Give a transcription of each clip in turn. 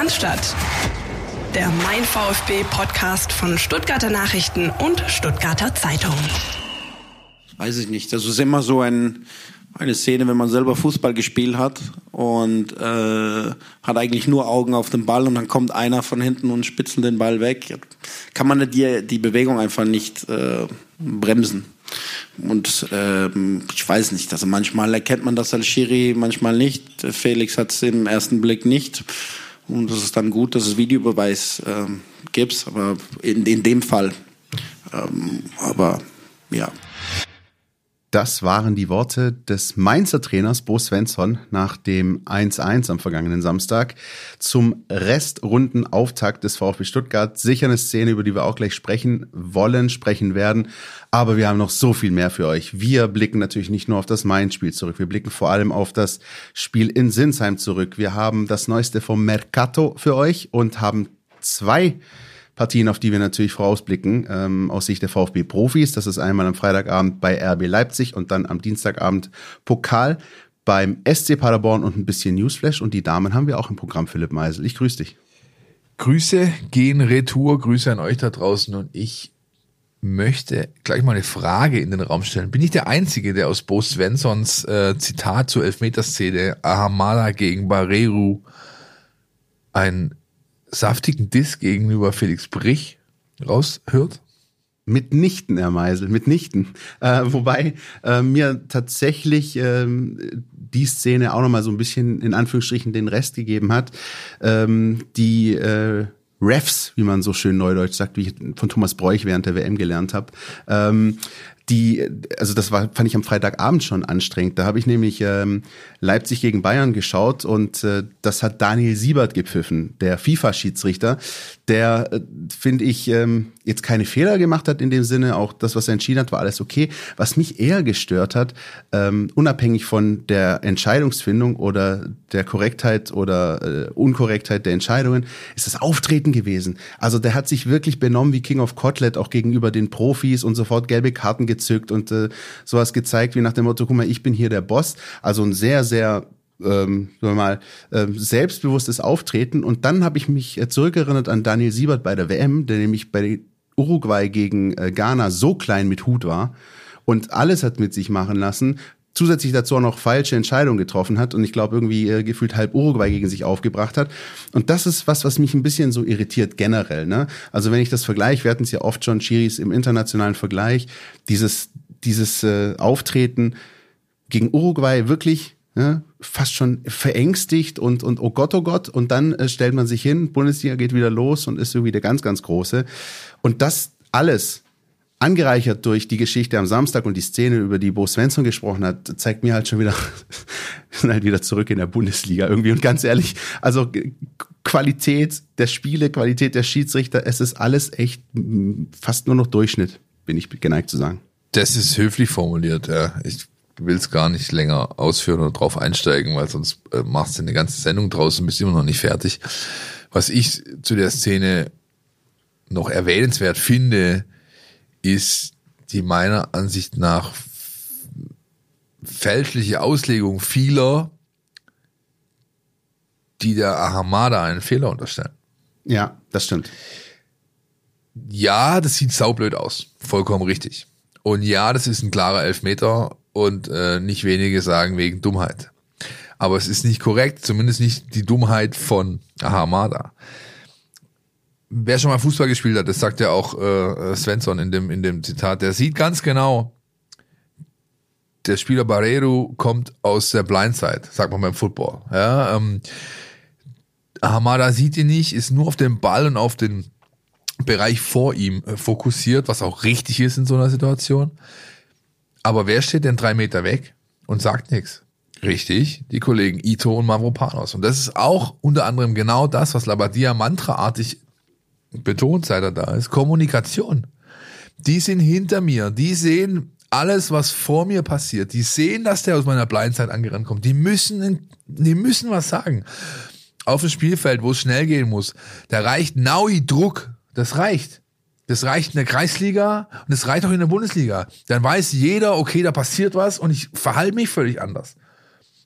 Cannstatt. Der Mein VfB Podcast von Stuttgarter Nachrichten und Stuttgarter Zeitung. Weiß ich nicht. Das ist immer so ein, eine Szene, wenn man selber Fußball gespielt hat und äh, hat eigentlich nur Augen auf den Ball und dann kommt einer von hinten und spitzelt den Ball weg. Kann man die, die Bewegung einfach nicht äh, bremsen. Und ähm, ich weiß nicht, also manchmal erkennt man das als Schiri, manchmal nicht. Felix hat es im ersten Blick nicht. Und es ist dann gut, dass es Videobeweis ähm, gibt, aber in, in dem Fall. Ähm, aber ja. Das waren die Worte des Mainzer Trainers Bo Svensson nach dem 1-1 am vergangenen Samstag zum Restrundenauftakt des VfB Stuttgart. Sicher eine Szene, über die wir auch gleich sprechen wollen, sprechen werden. Aber wir haben noch so viel mehr für euch. Wir blicken natürlich nicht nur auf das Mainz-Spiel zurück. Wir blicken vor allem auf das Spiel in Sinsheim zurück. Wir haben das Neueste vom Mercato für euch und haben zwei Partien, auf die wir natürlich vorausblicken, ähm, aus Sicht der VfB-Profis. Das ist einmal am Freitagabend bei RB Leipzig und dann am Dienstagabend Pokal beim SC Paderborn und ein bisschen Newsflash. Und die Damen haben wir auch im Programm, Philipp Meisel. Ich grüße dich. Grüße gehen retour, Grüße an euch da draußen und ich möchte gleich mal eine Frage in den Raum stellen. Bin ich der Einzige, der aus Bo Svenssons äh, Zitat zur Elfmeterszene Ahamada gegen Barreru ein saftigen Diss gegenüber Felix Brich raushört? Mitnichten, Herr Meisel, mitnichten. Äh, wobei äh, mir tatsächlich ähm, die Szene auch nochmal so ein bisschen in Anführungsstrichen den Rest gegeben hat. Ähm, die äh, Refs, wie man so schön neudeutsch sagt, wie ich von Thomas Bräuch während der WM gelernt habe, ähm, die, also das war, fand ich am Freitagabend schon anstrengend. Da habe ich nämlich ähm, Leipzig gegen Bayern geschaut und äh, das hat Daniel Siebert gepfiffen, der FIFA-Schiedsrichter, der, äh, finde ich, ähm, jetzt keine Fehler gemacht hat in dem Sinne. Auch das, was er entschieden hat, war alles okay. Was mich eher gestört hat, ähm, unabhängig von der Entscheidungsfindung oder der Korrektheit oder äh, Unkorrektheit der Entscheidungen, ist das Auftreten gewesen. Also der hat sich wirklich benommen wie King of Kotlet, auch gegenüber den Profis und sofort gelbe Karten gezückt und äh, sowas gezeigt wie nach dem Motto, guck mal, ich bin hier der Boss. Also ein sehr, sehr ähm, mal, äh, selbstbewusstes Auftreten. Und dann habe ich mich äh, zurückerinnert an Daniel Siebert bei der WM, der nämlich bei Uruguay gegen äh, Ghana so klein mit Hut war und alles hat mit sich machen lassen. Zusätzlich dazu auch noch falsche Entscheidungen getroffen hat und ich glaube irgendwie äh, gefühlt halb Uruguay gegen sich aufgebracht hat. Und das ist was, was mich ein bisschen so irritiert generell. Ne? Also wenn ich das vergleiche, wir hatten es ja oft schon, Chiris im internationalen Vergleich, dieses, dieses äh, Auftreten gegen Uruguay wirklich ja, fast schon verängstigt und, und oh Gott, oh Gott. Und dann äh, stellt man sich hin, Bundesliga geht wieder los und ist irgendwie der ganz, ganz große. Und das alles angereichert durch die Geschichte am Samstag und die Szene, über die Bo Svensson gesprochen hat, zeigt mir halt schon wieder, wir sind halt wieder zurück in der Bundesliga irgendwie. Und ganz ehrlich, also Qualität der Spiele, Qualität der Schiedsrichter, es ist alles echt fast nur noch Durchschnitt, bin ich geneigt zu sagen. Das ist höflich formuliert, ja. Ich will es gar nicht länger ausführen oder drauf einsteigen, weil sonst äh, machst du eine ganze Sendung draußen, bist immer noch nicht fertig. Was ich zu der Szene noch erwähnenswert finde, ist die meiner Ansicht nach fälschliche Auslegung vieler, die der Ahamada einen Fehler unterstellen. Ja, das stimmt. Ja, das sieht saublöd aus. Vollkommen richtig. Und ja, das ist ein klarer Elfmeter und äh, nicht wenige sagen wegen Dummheit. Aber es ist nicht korrekt, zumindest nicht die Dummheit von Ahamada. Wer schon mal Fußball gespielt hat, das sagt ja auch äh, Svensson in dem, in dem Zitat, der sieht ganz genau, der Spieler Barreiro kommt aus der Blindside, sagt man beim Football. Ja, ähm, Hamada sieht ihn nicht, ist nur auf den Ball und auf den Bereich vor ihm äh, fokussiert, was auch richtig ist in so einer Situation. Aber wer steht denn drei Meter weg und sagt nichts? Richtig, die Kollegen Ito und Mavropanos. Und das ist auch unter anderem genau das, was Labadia mantraartig betont, seit er da ist. Kommunikation. Die sind hinter mir. Die sehen alles, was vor mir passiert. Die sehen, dass der aus meiner Blindzeit angerannt kommt. Die müssen, die müssen was sagen. Auf dem Spielfeld, wo es schnell gehen muss, da reicht Naui Druck. Das reicht. Das reicht in der Kreisliga und das reicht auch in der Bundesliga. Dann weiß jeder, okay, da passiert was und ich verhalte mich völlig anders.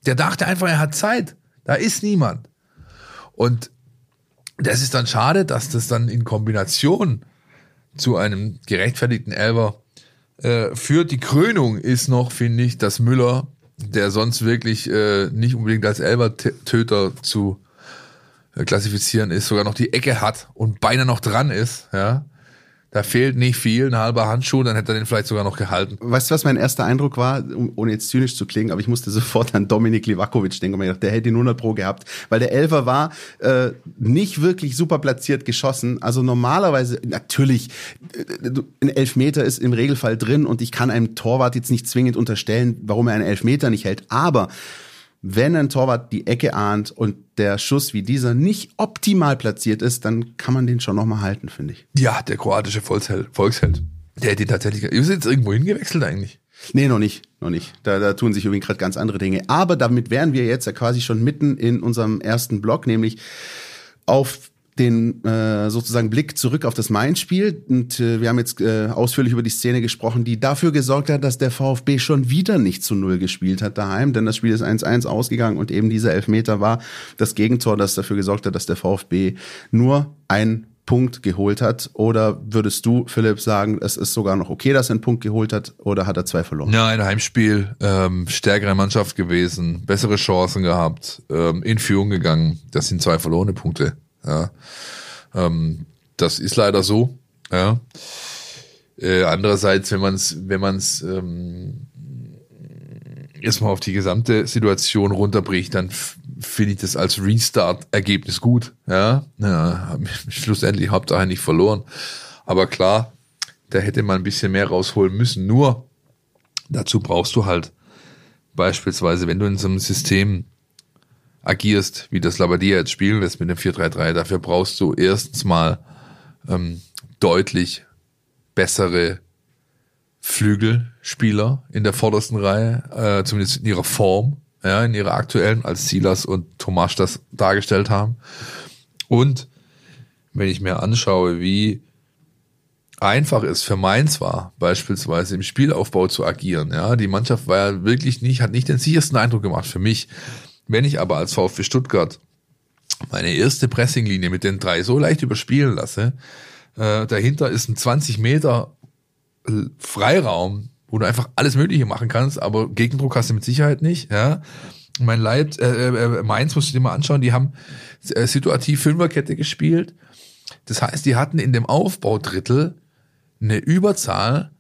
Der dachte einfach, er hat Zeit. Da ist niemand. Und das ist dann schade, dass das dann in Kombination zu einem gerechtfertigten Elber äh, führt. Die Krönung ist noch, finde ich, dass Müller, der sonst wirklich äh, nicht unbedingt als Elber-Töter zu äh, klassifizieren ist, sogar noch die Ecke hat und beinahe noch dran ist, ja. Da fehlt nicht viel, ein halber Handschuh, dann hätte er den vielleicht sogar noch gehalten. Weißt du, was mein erster Eindruck war, ohne jetzt zynisch zu klingen, aber ich musste sofort an Dominik Livakovic denken und mir gedacht, der hätte ihn 100 Pro gehabt, weil der Elfer war äh, nicht wirklich super platziert geschossen. Also normalerweise, natürlich, äh, ein Elfmeter ist im Regelfall drin und ich kann einem Torwart jetzt nicht zwingend unterstellen, warum er einen Elfmeter nicht hält, aber wenn ein Torwart die Ecke ahnt und der Schuss wie dieser nicht optimal platziert ist, dann kann man den schon nochmal halten, finde ich. Ja, der kroatische Volksheld. Volksheld. Der hätte tatsächlich. Ist jetzt irgendwo hingewechselt eigentlich? Nee, noch nicht, noch nicht. Da, da tun sich übrigens gerade ganz andere Dinge. Aber damit wären wir jetzt ja quasi schon mitten in unserem ersten Block, nämlich auf den äh, sozusagen Blick zurück auf das Main-Spiel. Und äh, wir haben jetzt äh, ausführlich über die Szene gesprochen, die dafür gesorgt hat, dass der VfB schon wieder nicht zu Null gespielt hat daheim. Denn das Spiel ist 1-1 ausgegangen und eben dieser Elfmeter war das Gegentor, das dafür gesorgt hat, dass der VfB nur ein Punkt geholt hat? Oder würdest du, Philipp, sagen, es ist sogar noch okay, dass er einen Punkt geholt hat oder hat er zwei verloren? Ja, ein Heimspiel, ähm, stärkere Mannschaft gewesen, bessere Chancen gehabt, ähm, in Führung gegangen. Das sind zwei verlorene Punkte. Ja. Ähm, das ist leider so. Ja. Äh, andererseits, wenn man es wenn man's, ähm, erstmal auf die gesamte Situation runterbricht, dann finde ich das als Restart-Ergebnis gut. Ja, ja schlussendlich Hauptsache nicht verloren. Aber klar, da hätte man ein bisschen mehr rausholen müssen. Nur dazu brauchst du halt beispielsweise, wenn du in so einem System agierst, wie das Labadia jetzt spielen lässt mit dem 4-3-3, dafür brauchst du erstens mal ähm, deutlich bessere Flügelspieler in der vordersten Reihe, äh, zumindest in ihrer Form, ja, in ihrer aktuellen, als Silas und Tomasch das dargestellt haben. Und wenn ich mir anschaue, wie einfach es für Mainz war, beispielsweise im Spielaufbau zu agieren, ja, die Mannschaft war ja wirklich nicht, hat nicht den sichersten Eindruck gemacht für mich. Wenn ich aber als VfB Stuttgart meine erste Pressinglinie mit den drei so leicht überspielen lasse, äh, dahinter ist ein 20 Meter äh, Freiraum, wo du einfach alles Mögliche machen kannst, aber Gegendruck hast du mit Sicherheit nicht. Ja. Mein Leid, äh, äh, Mainz musst du dir mal anschauen, die haben äh, situativ Fünferkette gespielt. Das heißt, die hatten in dem Aufbaudrittel eine Überzahl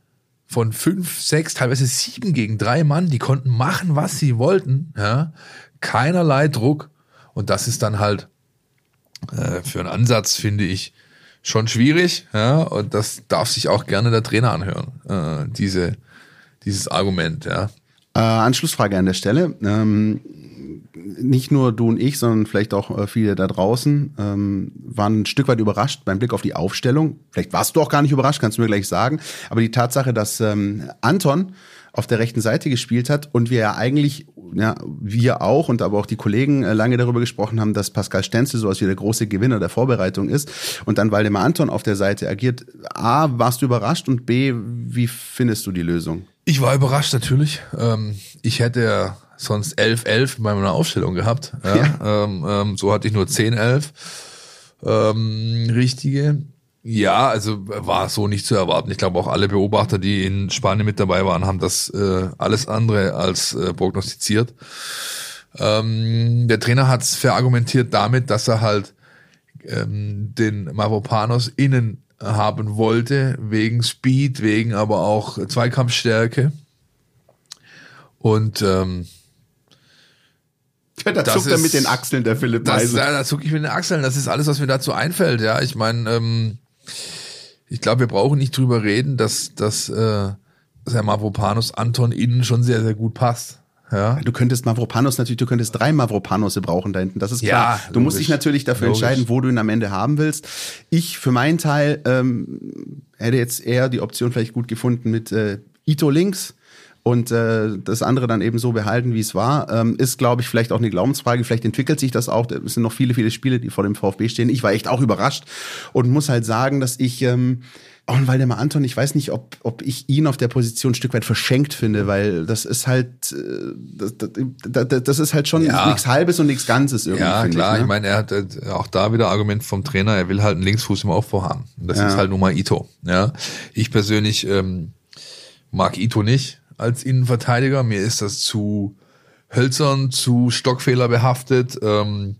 von fünf, sechs, teilweise sieben gegen drei Mann, die konnten machen, was sie wollten. Ja keinerlei Druck. Und das ist dann halt äh, für einen Ansatz, finde ich, schon schwierig. Ja, und das darf sich auch gerne der Trainer anhören, äh, diese, dieses Argument. Ja. Äh, Anschlussfrage an der Stelle. Ähm, nicht nur du und ich, sondern vielleicht auch äh, viele da draußen ähm, waren ein Stück weit überrascht beim Blick auf die Aufstellung. Vielleicht warst du auch gar nicht überrascht, kannst du mir gleich sagen. Aber die Tatsache, dass ähm, Anton auf der rechten Seite gespielt hat und wir ja eigentlich, ja, wir auch und aber auch die Kollegen äh, lange darüber gesprochen haben, dass Pascal Stenzel so als wie der große Gewinner der Vorbereitung ist und dann Waldemar Anton auf der Seite agiert. A, warst du überrascht und B, wie findest du die Lösung? Ich war überrascht natürlich. Ähm, ich hätte sonst 11-11 bei meiner Aufstellung gehabt. Ja? ja. Ähm, ähm, so hatte ich nur 10-11 ähm, richtige. Ja, also war so nicht zu erwarten. Ich glaube auch alle Beobachter, die in Spanien mit dabei waren, haben das äh, alles andere als äh, prognostiziert. Ähm, der Trainer hat es verargumentiert damit, dass er halt ähm, den Mavropanos innen haben wollte, wegen Speed, wegen aber auch Zweikampfstärke. Und ähm, ja, da zuckt er mit den Achseln, der Philipp das, Da, da zucke ich mit den Achseln. Das ist alles, was mir dazu einfällt. Ja, ich meine, ähm, ich glaube, wir brauchen nicht drüber reden, dass, dass, äh, dass Herr Mavropanos Anton innen schon sehr, sehr gut passt. Ja. Du könntest Mavropanos natürlich, du könntest drei Mavropanose brauchen da hinten, das ist klar. Ja, du musst dich natürlich dafür logisch. entscheiden, wo du ihn am Ende haben willst. Ich für meinen Teil ähm, hätte jetzt eher die Option vielleicht gut gefunden mit äh, Ito links und äh, das andere dann eben so behalten, wie es war. Ähm, ist, glaube ich, vielleicht auch eine Glaubensfrage. Vielleicht entwickelt sich das auch. Es sind noch viele, viele Spiele, die vor dem VfB stehen. Ich war echt auch überrascht und muss halt sagen, dass ich ähm, auch ein Waldemar Anton, ich weiß nicht, ob, ob ich ihn auf der Position ein Stück weit verschenkt finde, weil das ist halt, äh, das, das, das ist halt schon Ja. nichts Halbes und nichts Ganzes irgendwie. Ja, klar. Ich, Ich, ne? meine, er hat äh, auch da wieder Argument vom Trainer, er will halt einen Linksfuß im Aufbau haben. Und das Ja. ist halt nun mal Ito. Ja. Ich persönlich ähm, mag Ito nicht als Innenverteidiger. Mir ist das zu hölzern, zu Stockfehler behaftet. Ähm,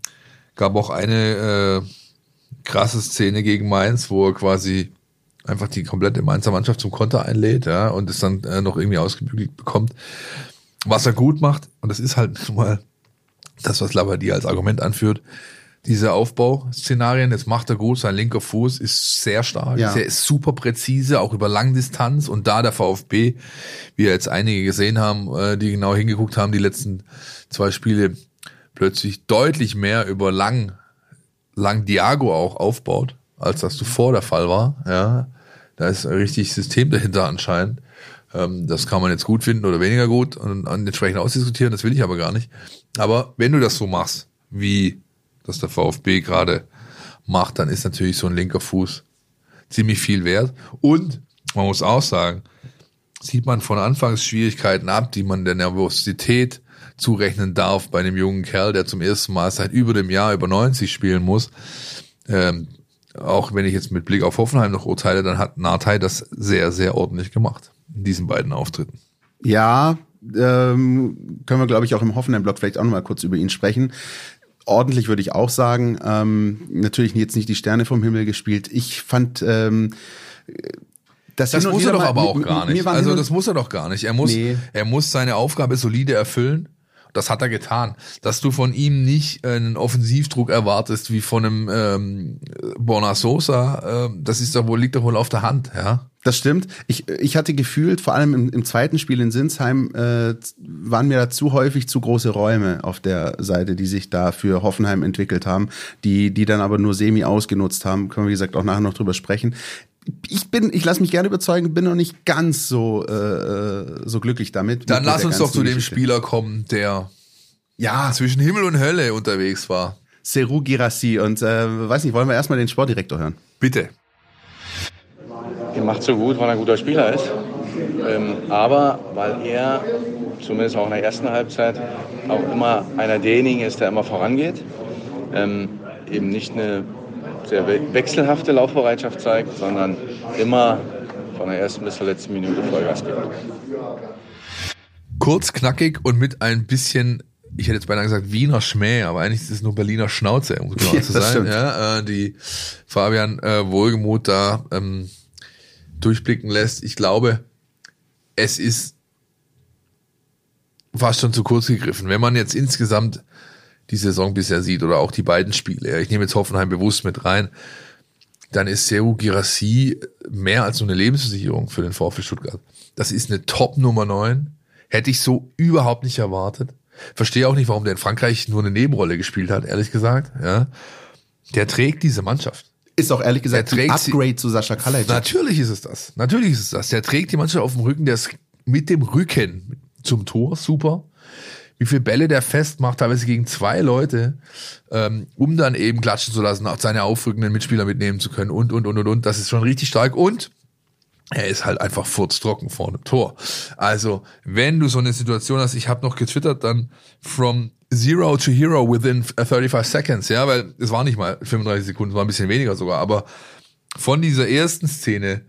gab auch eine äh, krasse Szene gegen Mainz, wo er quasi einfach die komplette Mainzer Mannschaft zum Konter einlädt, ja, und es dann äh, noch irgendwie ausgebügelt bekommt. Was er gut macht, und das ist halt mal das, was Labadia als Argument anführt, diese Aufbauszenarien, das macht er gut, sein linker Fuß ist sehr stark, Ja. der ist super präzise, auch über Langdistanz und da der VfB, wie jetzt einige gesehen haben, äh, die genau hingeguckt haben, die letzten zwei Spiele, plötzlich deutlich mehr über Lang, Lang Diago auch aufbaut, als das zuvor der Fall war, ja, da ist ein richtig System dahinter anscheinend. Ähm, das kann man jetzt gut finden oder weniger gut und entsprechend ausdiskutieren, das will ich aber gar nicht. Aber wenn du das so machst, wie das der VfB gerade macht, dann ist natürlich so ein linker Fuß ziemlich viel wert. Und man muss auch sagen, sieht man von Anfangsschwierigkeiten ab, die man der Nervosität zurechnen darf bei einem jungen Kerl, der zum ersten Mal seit über dem Jahr über 90 spielen muss. Ähm, auch wenn ich jetzt mit Blick auf Hoffenheim noch urteile, dann hat Nartei das sehr, sehr ordentlich gemacht in diesen beiden Auftritten. Ja, ähm, können wir, glaube ich, auch im Hoffenheim-Blog vielleicht auch noch mal kurz über ihn sprechen. Ordentlich würde ich auch sagen. Ähm, natürlich jetzt nicht die Sterne vom Himmel gespielt. Ich fand, ähm, das, Das muss er doch mal- aber auch gar nicht. Also das muss er doch gar nicht. Er muss, Nee. er muss seine Aufgabe solide erfüllen. Das hat er getan. Dass du von ihm nicht einen Offensivdruck erwartest wie von einem ähm, Borna Sosa, ähm, das ist doch wohl, liegt doch wohl auf der Hand, ja. Das stimmt. Ich, ich hatte gefühlt, vor allem im, im zweiten Spiel in Sinsheim, äh, waren mir da zu häufig zu große Räume auf der Seite, die sich da für Hoffenheim entwickelt haben, die, die dann aber nur semi ausgenutzt haben. Können wir, wie gesagt, auch nachher noch drüber sprechen. Ich bin, ich lasse mich gerne überzeugen, bin noch nicht ganz so, äh, so glücklich damit. Dann lass uns doch zu dem Geschichte. Spieler kommen, der Ja, zwischen Himmel und Hölle unterwegs war. Seru Girassi. Und äh, weiß nicht, wollen wir erstmal den Sportdirektor hören? Bitte. Er macht so gut, weil er ein guter Spieler ist. Ähm, aber weil er, zumindest auch in der ersten Halbzeit, auch immer einer derjenigen ist, der immer vorangeht. Ähm, eben nicht eine sehr we wechselhafte Laufbereitschaft zeigt, sondern immer von der ersten bis zur letzten Minute Vollgas gibt. Kurz, knackig und mit ein bisschen, ich hätte jetzt beinahe gesagt Wiener Schmäh, aber eigentlich ist es nur Berliner Schnauze, um genau Ja, zu sein. Ja, äh, die Fabian äh, Wohlgemuth da ähm, durchblicken lässt. Ich glaube, es ist fast schon zu kurz gegriffen. Wenn man jetzt insgesamt die Saison bisher sieht oder auch die beiden Spiele, ich nehme jetzt Hoffenheim bewusst mit rein, dann ist Seru Girassi mehr als nur eine Lebensversicherung für den VfL Stuttgart. Das ist eine Top Nummer 9. Hätte ich so überhaupt nicht erwartet. Verstehe auch nicht, warum der in Frankreich nur eine Nebenrolle gespielt hat, ehrlich gesagt. Ja. Der trägt diese Mannschaft. Ist auch ehrlich gesagt Er ein trägt sie- Upgrade zu Sascha Kalajdzic. Natürlich ist es das. Natürlich ist es das. Der trägt die Mannschaft auf dem Rücken, der ist mit dem Rücken zum Tor, super. Wie viele Bälle der festmacht, teilweise gegen zwei Leute, ähm, um dann eben klatschen zu lassen, auch seine aufrückenden Mitspieler mitnehmen zu können und, und, und, und, und. Das ist schon richtig stark. Und er ist halt einfach furztrocken vor dem Tor. Also, wenn du so eine Situation hast, ich habe noch getwittert, dann from zero to hero within 35 seconds, ja, weil es war nicht mal 35 Sekunden, es war ein bisschen weniger sogar, aber von dieser ersten Szene,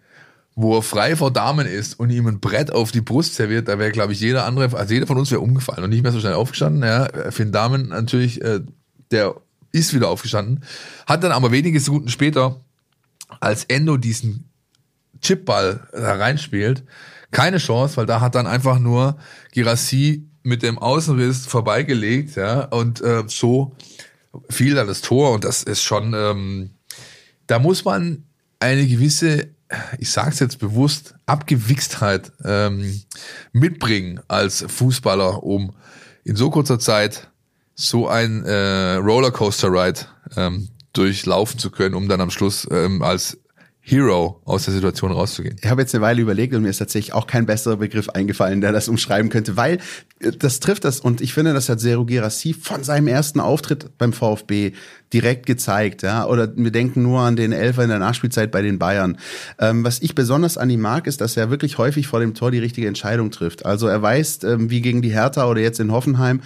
wo er frei vor Damen ist und ihm ein Brett auf die Brust serviert, da wäre, glaube ich, jeder andere, also jeder von uns wäre umgefallen und nicht mehr so schnell aufgestanden. Ja, für den Damen natürlich, äh, der ist wieder aufgestanden, hat dann aber wenige Sekunden später, als Endo diesen Chipball da reinspielt, keine Chance, weil da hat dann einfach nur Girassi mit dem Außenriss vorbeigelegt, ja, und äh, so fiel dann das Tor und das ist schon, ähm, da muss man eine gewisse, ich sag's jetzt bewusst, Abgewichstheit ähm, mitbringen als Fußballer, um in so kurzer Zeit so ein äh, Rollercoaster-Ride ähm, durchlaufen zu können, um dann am Schluss ähm, als Hero aus der Situation rauszugehen. Ich habe jetzt eine Weile überlegt und mir ist tatsächlich auch kein besserer Begriff eingefallen, der das umschreiben könnte, weil das trifft das und ich finde, das hat Seru Girassi von seinem ersten Auftritt beim VfB direkt gezeigt, ja. Oder wir denken nur an den Elfer in der Nachspielzeit bei den Bayern. Ähm, was ich besonders an ihm mag, ist, dass er wirklich häufig vor dem Tor die richtige Entscheidung trifft. Also er weiß, ähm, wie gegen die Hertha oder jetzt in Hoffenheim,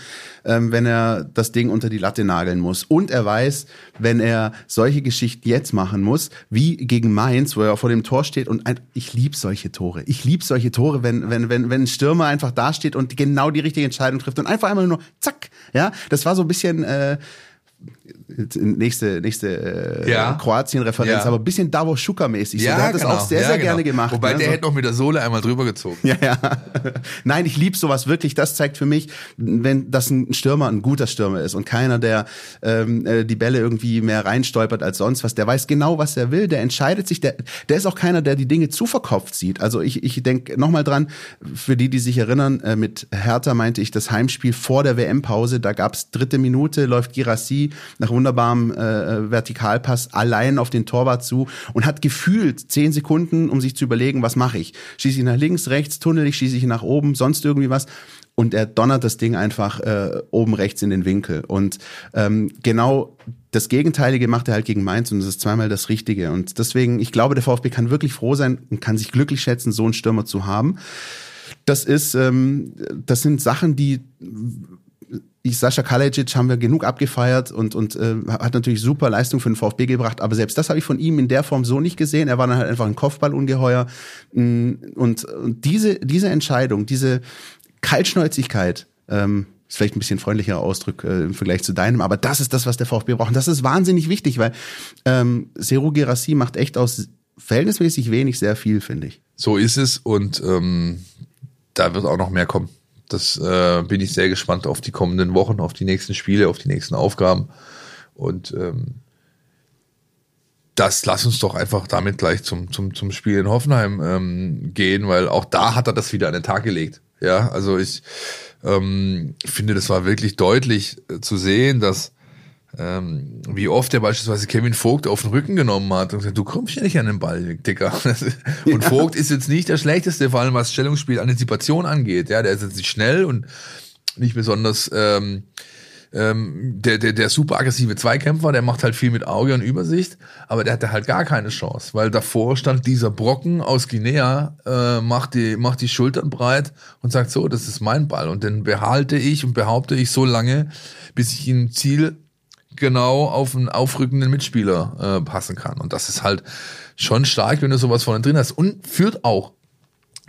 ähm, wenn er das Ding unter die Latte nageln muss. Und er weiß, wenn er solche Geschichten jetzt machen muss, wie gegen Mainz, wo er vor dem Tor steht und ein, ich lieb solche Tore. Ich lieb solche Tore, wenn, wenn, wenn, wenn ein Stürmer einfach da steht und genau die richtige Entscheidung trifft und einfach einmal nur zack. Ja, das war so ein bisschen äh, nächste, nächste äh, Ja. Kroatien-Referenz, Ja. aber ein bisschen Davos Schuka-mäßig. so. der hat das auch sehr, Ja, sehr genau. gerne gemacht. Wobei ne? der so. hätte noch mit der Sohle einmal drüber gezogen. Ja, ja. Nein, ich lieb sowas wirklich. Das zeigt für mich, wenn das ein Stürmer ein guter Stürmer ist und keiner, der ähm, äh, die Bälle irgendwie mehr reinstolpert als sonst was. Der weiß genau, was er will. Der entscheidet sich. Der, der ist auch keiner, der die Dinge zu verkopft sieht. Also ich, ich denke nochmal dran, für die, die sich erinnern, äh, mit Hertha meinte ich das Heimspiel vor der WM-Pause. Da gab's dritte Minute, läuft Girassi nach wunderbarem äh, Vertikalpass allein auf den Torwart zu und hat gefühlt zehn Sekunden, um sich zu überlegen, was mache ich? Schieße ich nach links, rechts, tunnel ich, schieße ich nach oben, sonst irgendwie was? Und er donnert das Ding einfach äh, oben rechts in den Winkel. Und ähm, genau das Gegenteilige macht er halt gegen Mainz und es ist zweimal das Richtige. Und deswegen, ich glaube, der VfB kann wirklich froh sein und kann sich glücklich schätzen, so einen Stürmer zu haben. Das ist, ähm, das sind Sachen, die ich, Sascha Kalajdzic haben wir genug abgefeiert und, und äh, hat natürlich super Leistung für den VfB gebracht, aber selbst das habe ich von ihm in der Form so nicht gesehen. Er war dann halt einfach ein Kopfballungeheuer. Mm, Und, und diese, diese Entscheidung, diese Kaltschnäuzigkeit, ähm, ist vielleicht ein bisschen freundlicher Ausdruck äh, im Vergleich zu deinem, aber das ist das, was der VfB braucht. Und das ist wahnsinnig wichtig, weil ähm, Seru Gerassi macht echt aus verhältnismäßig wenig sehr viel, finde ich. So ist es und ähm, da wird auch noch mehr kommen. Das äh, bin ich sehr gespannt auf die kommenden Wochen, auf die nächsten Spiele, auf die nächsten Aufgaben. Und ähm, das lass uns doch einfach damit gleich zum, zum, zum Spiel in Hoffenheim ähm, gehen, weil auch da hat er das wieder an den Tag gelegt. Ja, also ich ähm, finde, das war wirklich deutlich äh, zu sehen, dass ähm, wie oft er beispielsweise Kevin Vogt auf den Rücken genommen hat und gesagt, du kommst ja nicht an den Ball, Dicker. Und Vogt ist jetzt nicht der schlechteste, vor allem was Stellungsspiel, Antizipation angeht. Ja, der ist jetzt nicht schnell und nicht besonders ähm, ähm, der, der, der super aggressive Zweikämpfer, der macht halt viel mit Auge und Übersicht, aber der hatte halt gar keine Chance, weil davor stand dieser Brocken aus Guinea, äh, macht, die, macht die Schultern breit und sagt so, das ist mein Ball und den behalte ich und behaupte ich so lange, bis ich ihn im Ziel genau auf einen aufrückenden Mitspieler äh, passen kann. Und das ist halt schon stark, wenn du sowas vorne drin hast. Und führt auch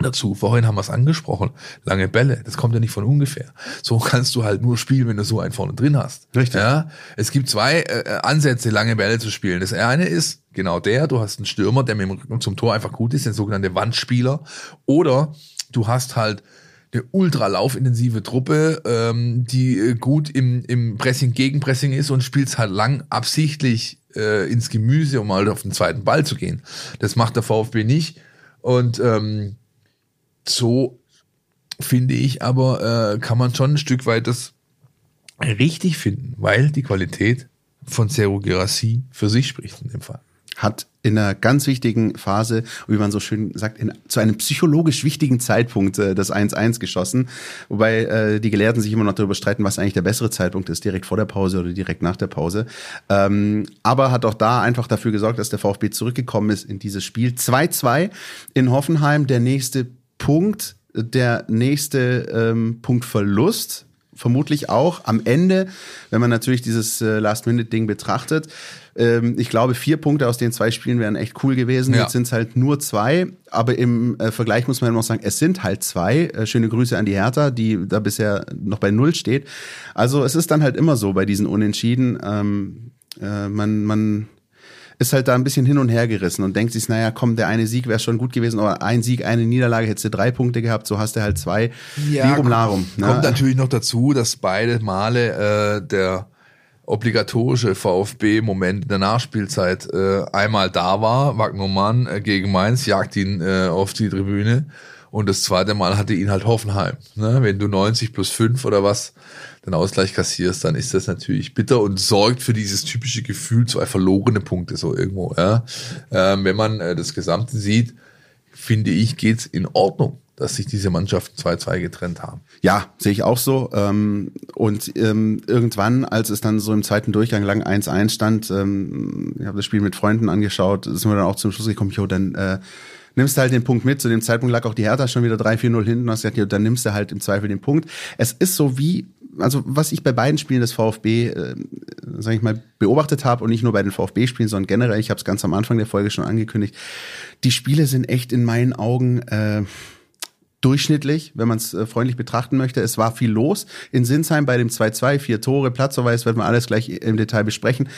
dazu, vorhin haben wir es angesprochen, lange Bälle, das kommt ja nicht von ungefähr. So kannst du halt nur spielen, wenn du so einen vorne drin hast. Richtig. Ja, es gibt zwei äh, Ansätze, lange Bälle zu spielen. Das eine ist genau der, du hast einen Stürmer, der mit dem Rücken zum Tor einfach gut ist, den sogenannte Wandspieler. Oder du hast halt eine ultra laufintensive Truppe, ähm, die äh, gut im, im Pressing, Gegenpressing ist und spielst halt lang absichtlich äh, ins Gemüse, um mal auf den zweiten Ball zu gehen. Das macht der VfB nicht. Und ähm, so finde ich aber, äh, kann man schon ein Stück weit das richtig finden, weil die Qualität von Seru Gerassi für sich spricht in dem Fall. hat in einer ganz wichtigen Phase, wie man so schön sagt, in, zu einem psychologisch wichtigen Zeitpunkt äh, das 1-1 geschossen. Wobei äh, die Gelehrten sich immer noch darüber streiten, was eigentlich der bessere Zeitpunkt ist, direkt vor der Pause oder direkt nach der Pause. Ähm, aber hat auch da einfach dafür gesorgt, dass der VfB zurückgekommen ist in dieses Spiel. 2-2 in Hoffenheim, der nächste Punkt, der nächste ähm, Punktverlust vermutlich auch am Ende, wenn man natürlich dieses äh, Last-Minute-Ding betrachtet. Ähm, ich glaube, vier Punkte aus den zwei Spielen wären echt cool gewesen. Ja. Jetzt sind es halt nur zwei, aber im äh, Vergleich muss man immer noch sagen, es sind halt zwei. Äh, schöne Grüße an die Hertha, die da bisher noch bei Null steht. Also es ist dann halt immer so bei diesen Unentschieden. Ähm, äh, man, man ist halt da ein bisschen hin und her gerissen und denkt sich, naja, komm, der eine Sieg wäre schon gut gewesen, aber ein Sieg, eine Niederlage, hättest du drei Punkte gehabt, so hast du halt zwei. Lirum Larum. ne? Kommt natürlich noch dazu, dass beide Male äh, der obligatorische VfB-Moment in der Nachspielzeit äh, einmal da war. Wagner Mann äh, gegen Mainz jagt ihn äh, auf die Tribüne Und das zweite Mal hatte ihn halt Hoffenheim. Ne? Wenn du 90 plus 5 oder was den Ausgleich kassierst, dann ist das natürlich bitter und sorgt für dieses typische Gefühl, zwei verlorene Punkte so irgendwo. Ja? Ähm, wenn man äh, das Gesamte sieht, finde ich, geht's in Ordnung dass sich diese Mannschaften 2-2 getrennt haben. Ja, sehe ich auch so. Ähm, und ähm, irgendwann, als es dann so im zweiten Durchgang lang 1-1 stand, ähm, ich habe das Spiel mit Freunden angeschaut, sind wir dann auch zum Schluss gekommen, jo, dann äh, nimmst du halt den Punkt mit. Zu dem Zeitpunkt lag auch die Hertha schon wieder 3-4-0 hinten hast gesagt, jo, dann nimmst du halt im Zweifel den Punkt. Es ist so wie, also was ich bei beiden Spielen des VfB, äh, sage ich mal, beobachtet habe und nicht nur bei den VfB-Spielen, sondern generell, ich habe es ganz am Anfang der Folge schon angekündigt, die Spiele sind echt in meinen Augen... Äh, durchschnittlich, wenn man es äh, freundlich betrachten möchte. Es war viel los in Sinsheim bei dem 2-2, vier Tore, Platzverweis, werden wir alles gleich im Detail besprechen.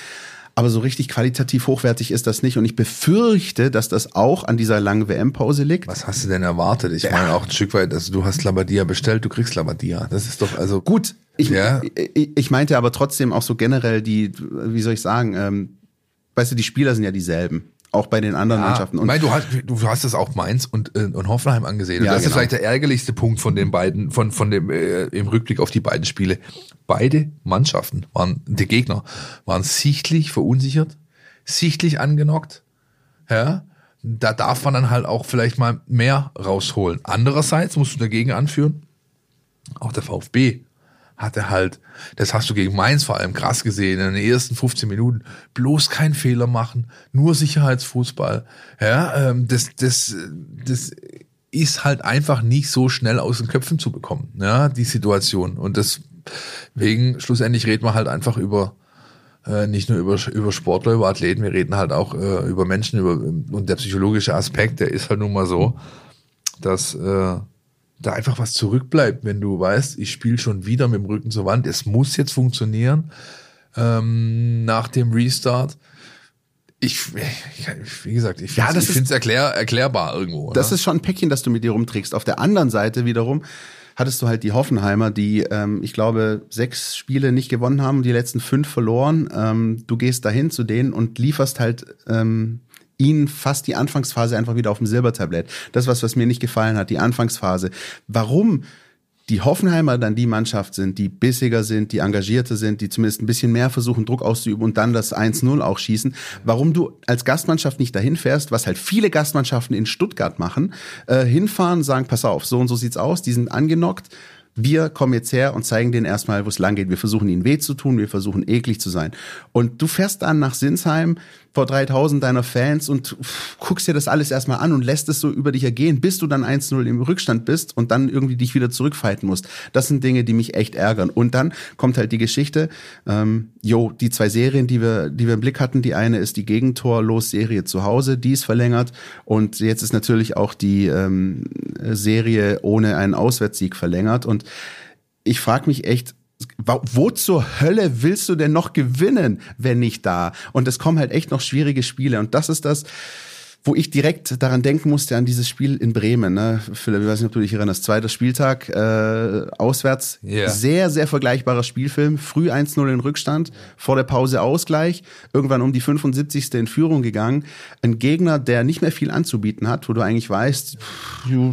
Aber so richtig qualitativ hochwertig ist das nicht. Und ich befürchte, dass das auch an dieser langen WM-Pause liegt. Was hast du denn erwartet? Ich ja. meine auch ein Stück weit, also du hast Labadia bestellt, du kriegst Labadia. Das ist doch also gut. Ich, ja. ich, ich meinte aber trotzdem auch so generell die, wie soll ich sagen, ähm, weißt du, die Spieler sind ja dieselben auch bei den anderen ja, Mannschaften. Und ich meine, du hast, du hast das auch Mainz und, äh, und Hoffenheim angesehen. Und ja, das genau. ist vielleicht der ärgerlichste Punkt von den beiden, von, von dem, äh, im Rückblick auf die beiden Spiele. Beide Mannschaften waren, die Gegner waren sichtlich verunsichert, sichtlich angenockt, ja. Da darf man dann halt auch vielleicht mal mehr rausholen. Andererseits musst du dagegen anführen, auch der VfB hatte halt, das hast du gegen Mainz vor allem krass gesehen, in den ersten 15 Minuten, bloß keinen Fehler machen, nur Sicherheitsfußball. Ja, ähm, das, das, das ist halt einfach nicht so schnell aus den Köpfen zu bekommen, ja, die Situation. Und deswegen, schlussendlich reden wir halt einfach über, äh, nicht nur über, über Sportler, über Athleten, wir reden halt auch äh, über Menschen, über, und der psychologische Aspekt, der ist halt nun mal so, dass, äh, da einfach was zurückbleibt, wenn du weißt, ich spiele schon wieder mit dem Rücken zur Wand, es muss jetzt funktionieren ähm, nach dem Restart. Ich, wie gesagt, ich finde es ja, erklär, erklärbar irgendwo. Das oder? ist schon ein Päckchen, das du mit dir rumträgst. Auf der anderen Seite wiederum hattest du halt die Hoffenheimer, die, ähm, ich glaube, sechs Spiele nicht gewonnen haben, die letzten fünf verloren. Ähm, du gehst dahin zu denen und lieferst halt ähm, ihnen fast die Anfangsphase einfach wieder auf dem Silbertablett. Das was, was mir nicht gefallen hat, die Anfangsphase. Warum die Hoffenheimer dann die Mannschaft sind, die bissiger sind, die engagierter sind, die zumindest ein bisschen mehr versuchen, Druck auszuüben und dann das 1-0 auch schießen. Warum du als Gastmannschaft nicht dahin fährst, was halt viele Gastmannschaften in Stuttgart machen, äh, hinfahren, sagen, pass auf, so und so sieht's aus, die sind angenockt, wir kommen jetzt her und zeigen denen erstmal, wo es lang geht. Wir versuchen ihnen weh zu tun, wir versuchen eklig zu sein. Und du fährst dann nach Sinsheim vor 3000 deiner Fans und guckst dir das alles erstmal an und lässt es so über dich ergehen, bis du dann 1-0 im Rückstand bist und dann irgendwie dich wieder zurückfighten musst. Das sind Dinge, die mich echt ärgern. Und dann kommt halt die Geschichte, ähm, jo, die zwei Serien, die wir, die wir im Blick hatten, die eine ist die Gegentor-Los-Serie zu Hause, die ist verlängert und jetzt ist natürlich auch die ähm, Serie ohne einen Auswärtssieg verlängert und ich frage mich echt, wo zur Hölle willst du denn noch gewinnen, wenn nicht da? Und es kommen halt echt noch schwierige Spiele. Und das ist das, wo ich direkt daran denken musste, an dieses Spiel in Bremen. Ne? Philipp, ich weiß nicht, ob du dich erinnerst, zweiter Spieltag, äh, auswärts. Yeah. Sehr, sehr vergleichbarer Spielfilm. Früh 1-0 in Rückstand, vor der Pause Ausgleich, irgendwann um die 75. in Führung gegangen. Ein Gegner, der nicht mehr viel anzubieten hat, wo du eigentlich weißt,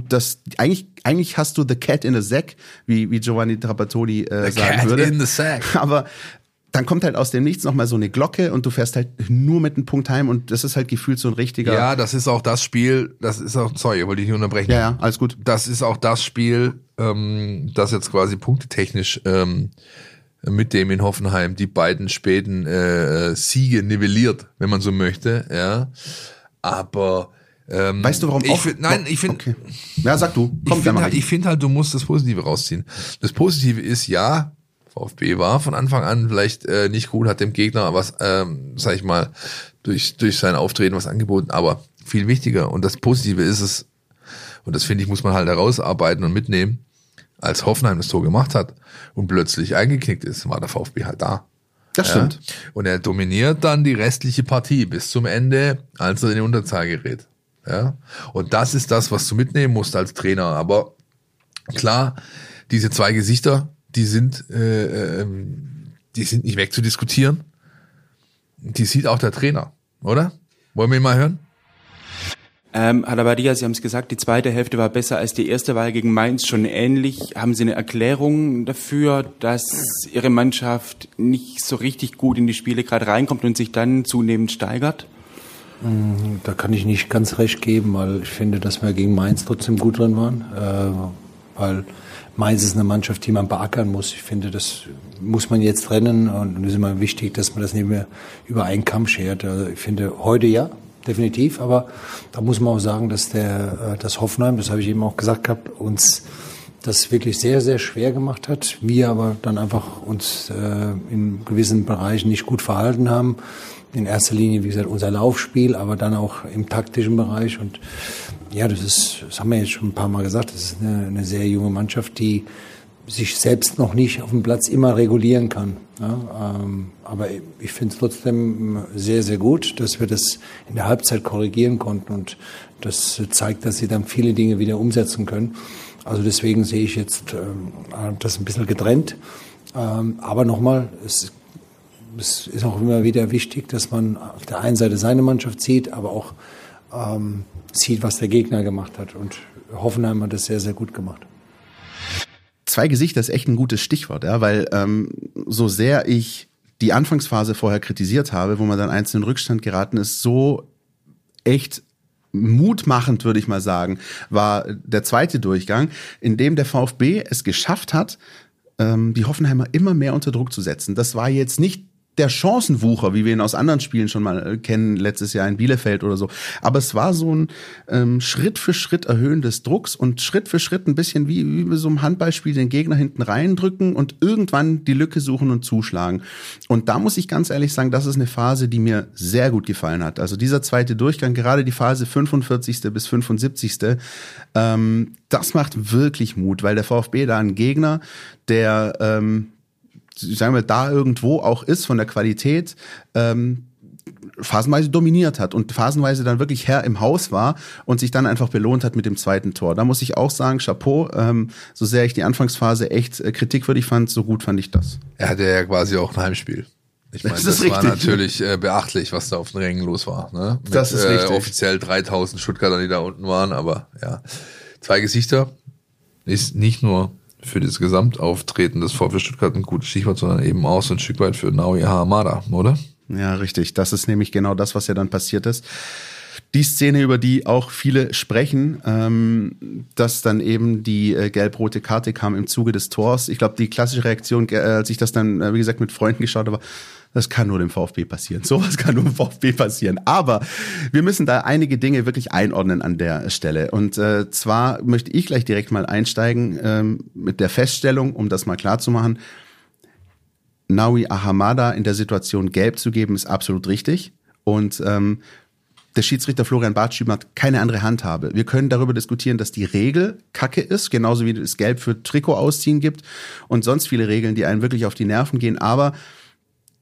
das, eigentlich, eigentlich hast du the cat in the sack, wie, wie Giovanni Trapattoni äh, the sagen cat würde. In the sack. Aber dann kommt halt aus dem Nichts nochmal so eine Glocke und du fährst halt nur mit einem Punkt heim und das ist halt gefühlt so ein richtiger. Ja, das ist auch das Spiel, das ist auch, sorry, wollte ich nicht unterbrechen. Ja, ja, alles gut. Das ist auch das Spiel, ähm, das jetzt quasi punktetechnisch ähm, mit dem in Hoffenheim die beiden späten äh, Siege nivelliert, wenn man so möchte, ja. Aber ähm, weißt du, warum ich find, Nein, ich finde. Okay. Ja, sag du. Komm, ich finde halt, ich find halt, du musst das Positive rausziehen. Das Positive ist, ja, VfB war von Anfang an vielleicht äh, nicht gut, hat dem Gegner was, ähm, sag ich mal, durch, durch sein Auftreten was angeboten, aber viel wichtiger und das Positive ist es, und das finde ich, muss man halt herausarbeiten und mitnehmen, als Hoffenheim das Tor gemacht hat und plötzlich eingeknickt ist, war der VfB halt da. Das stimmt. Ja? Und er dominiert dann die restliche Partie bis zum Ende, als er in die Unterzahl gerät. Ja? Und das ist das, was du mitnehmen musst als Trainer. Aber klar, diese zwei Gesichter, die sind, äh, ähm, die sind nicht wegzudiskutieren. Die sieht auch der Trainer, oder? Wollen wir ihn mal hören? Ähm, Halabadia, Sie haben es gesagt, die zweite Hälfte war besser als die erste, war gegen Mainz schon ähnlich. Haben Sie eine Erklärung dafür, dass Ihre Mannschaft nicht so richtig gut in die Spiele gerade reinkommt und sich dann zunehmend steigert? Mm, da kann ich nicht ganz recht geben, weil ich finde, dass wir gegen Mainz trotzdem gut drin waren. Äh, weil Mainz ist eine Mannschaft, die man beackern muss. Ich finde, das muss man jetzt trennen und es ist immer wichtig, dass man das nicht mehr über einen Kamm schert. Also ich finde, heute ja, definitiv. Aber da muss man auch sagen, dass der, äh, das Hoffenheim, das habe ich eben auch gesagt gehabt, uns das wirklich sehr, sehr schwer gemacht hat. Wir aber dann einfach uns äh, in gewissen Bereichen nicht gut verhalten haben. In erster Linie, wie gesagt, unser Laufspiel, aber dann auch im taktischen Bereich. Und ja, das ist, das haben wir jetzt schon ein paar Mal gesagt, das ist eine, eine sehr junge Mannschaft, die sich selbst noch nicht auf dem Platz immer regulieren kann. Ja, ähm, aber ich finde es trotzdem sehr, sehr gut, dass wir das in der Halbzeit korrigieren konnten und das zeigt, dass sie dann viele Dinge wieder umsetzen können. Also deswegen sehe ich jetzt ähm, das ein bisschen getrennt. Ähm, aber nochmal, es, es ist auch immer wieder wichtig, dass man auf der einen Seite seine Mannschaft sieht, aber auch ähm, sieht, was der Gegner gemacht hat. Und Hoffenheim hat das sehr, sehr gut gemacht. Zwei Gesichter ist echt ein gutes Stichwort, ja, weil ähm, so sehr ich die Anfangsphase vorher kritisiert habe, wo man dann einzeln in Rückstand geraten ist, so echt mutmachend, würde ich mal sagen, war der zweite Durchgang, in dem der VfB es geschafft hat, ähm, die Hoffenheimer immer mehr unter Druck zu setzen. Das war jetzt nicht der Chancenwucher, wie wir ihn aus anderen Spielen schon mal äh, kennen, letztes Jahr in Bielefeld oder so. Aber es war so ein ähm, Schritt für Schritt Erhöhen des Drucks und Schritt für Schritt ein bisschen wie, wie bei so einem Handballspiel den Gegner hinten reindrücken und irgendwann die Lücke suchen und zuschlagen. Und da muss ich ganz ehrlich sagen, das ist eine Phase, die mir sehr gut gefallen hat. Also dieser zweite Durchgang, gerade die Phase 45. bis 75. Ähm, das macht wirklich Mut, weil der VfB da ein Gegner, der ähm, sagen wir, da irgendwo auch ist von der Qualität, ähm, phasenweise dominiert hat und phasenweise dann wirklich Herr im Haus war und sich dann einfach belohnt hat mit dem zweiten Tor. Da muss ich auch sagen, Chapeau, ähm, so sehr ich die Anfangsphase echt äh, kritikwürdig fand, so gut fand ich das. Er hatte ja quasi auch ein Heimspiel. Ich meine, das, das war natürlich äh, beachtlich, was da auf den Rängen los war. Ne? Mit, das ist richtig. Äh, offiziell 3000 Stuttgarter, die da unten waren, aber ja. Zwei Gesichter ist nicht nur für das Gesamtauftreten des VfB Stuttgart ein gutes Stichwort, sondern eben auch so ein Stück weit für Naui Hamada, oder? Ja, richtig. Das ist nämlich genau das, was ja dann passiert ist. Die Szene, über die auch viele sprechen, ähm, dass dann eben die äh, gelb-rote Karte kam im Zuge des Tors. Ich glaube, die klassische Reaktion, äh, als ich das dann, äh, wie gesagt, mit Freunden geschaut habe, das kann nur dem VfB passieren. Sowas kann nur dem VfB passieren. Aber wir müssen da einige Dinge wirklich einordnen an der Stelle. Und äh, zwar möchte ich gleich direkt mal einsteigen ähm, mit der Feststellung, um das mal klar zu machen. Naui Ahamada in der Situation gelb zu geben, ist absolut richtig. Und ähm, der Schiedsrichter Florian Bartschüben hat keine andere Handhabe. Wir können darüber diskutieren, dass die Regel Kacke ist, genauso wie es Gelb für Trikot ausziehen gibt und sonst viele Regeln, die einen wirklich auf die Nerven gehen. Aber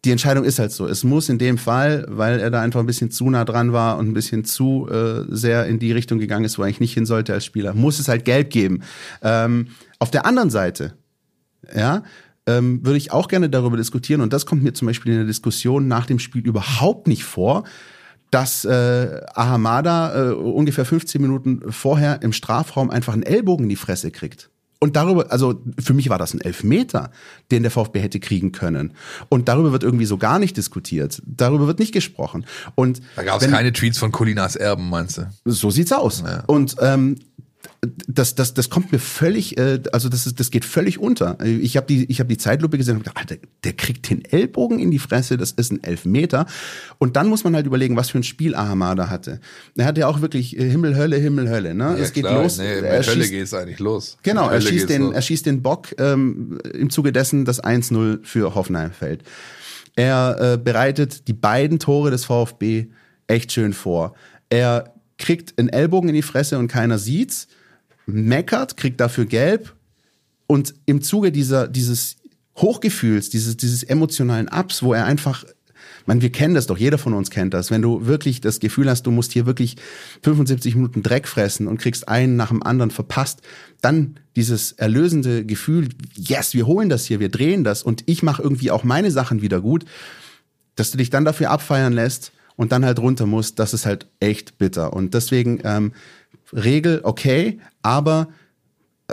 die Entscheidung ist halt so. Es muss in dem Fall, weil er da einfach ein bisschen zu nah dran war und ein bisschen zu äh, sehr in die Richtung gegangen ist, wo er eigentlich nicht hin sollte als Spieler, muss es halt gelb geben. Ähm, auf der anderen Seite, ja, ähm, würde ich auch gerne darüber diskutieren und das kommt mir zum Beispiel in der Diskussion nach dem Spiel überhaupt nicht vor, dass äh, Ahamada äh, ungefähr 15 Minuten vorher im Strafraum einfach einen Ellbogen in die Fresse kriegt. Und darüber, also für mich war das ein Elfmeter, den der VfB hätte kriegen können. Und darüber wird irgendwie so gar nicht diskutiert. Darüber wird nicht gesprochen. Und da gab es keine Tweets von Colinas Erben, meinst du? So sieht's aus. Ja. Und ähm, das, das, das kommt mir völlig, äh, also das, ist, das geht völlig unter. Ich habe die, ich hab die Zeitlupe gesehen und gedacht, Alter, der kriegt den Ellbogen in die Fresse, das ist ein Elfmeter. Und dann muss man halt überlegen, was für ein Spiel Ahamada hatte. Er hatte ja auch wirklich äh, Himmel, Hölle, Himmel, Hölle. Ne? Ja, es geht klar. los. Nee, mit er Hölle schießt, geht's eigentlich los. Genau, Mit er Hölle schießt, den, los. er schießt den Bock ähm, im Zuge dessen das 1-0 für Hoffenheim fällt. Er äh, bereitet die beiden Tore des VfB echt schön vor. Er kriegt einen Ellbogen in die Fresse und keiner sieht's meckert, kriegt dafür gelb und im Zuge dieser, dieses Hochgefühls, dieses, dieses emotionalen Ups, wo er einfach, man, wir kennen das doch, jeder von uns kennt das, wenn du wirklich das Gefühl hast, du musst hier wirklich 75 Minuten Dreck fressen und kriegst einen nach dem anderen verpasst, dann dieses erlösende Gefühl, yes, wir holen das hier, wir drehen das und ich mache irgendwie auch meine Sachen wieder gut, dass du dich dann dafür abfeiern lässt und dann halt runter muss, das ist halt echt bitter. Und deswegen ähm, Regel okay, aber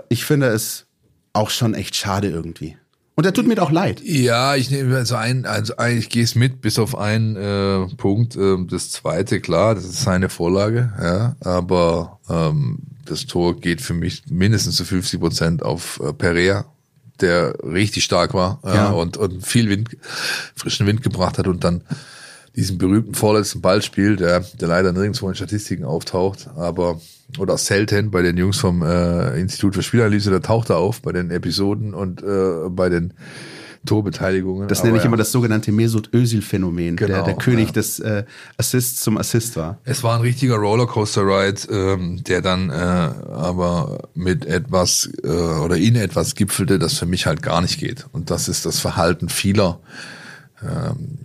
ich finde es auch schon echt schade irgendwie. Und er tut mir auch leid. Ja, ich nehme also ein, also ich gehe es mit, bis auf einen äh, Punkt. Ähm, das zweite, klar, das ist seine Vorlage, ja, aber ähm, das Tor geht für mich mindestens zu 50 Prozent auf äh, Perea, der richtig stark war ja. ja. und, und viel Wind, frischen Wind gebracht hat und dann diesen berühmten vorletzten Ballspiel, der, der leider nirgendwo in Statistiken auftaucht, aber oder selten bei den Jungs vom äh, Institut für Spielanalyse, da taucht er auf bei den Episoden und äh, bei den Torbeteiligungen. Das nenne ich immer das sogenannte Mesut Özil-Phänomen, genau, der, der König ja. des äh, Assists zum Assist war. Es war ein richtiger Rollercoaster-Ride, ähm, der dann äh, aber mit etwas äh, oder in etwas gipfelte, das für mich halt gar nicht geht. Und das ist das Verhalten vieler ähm,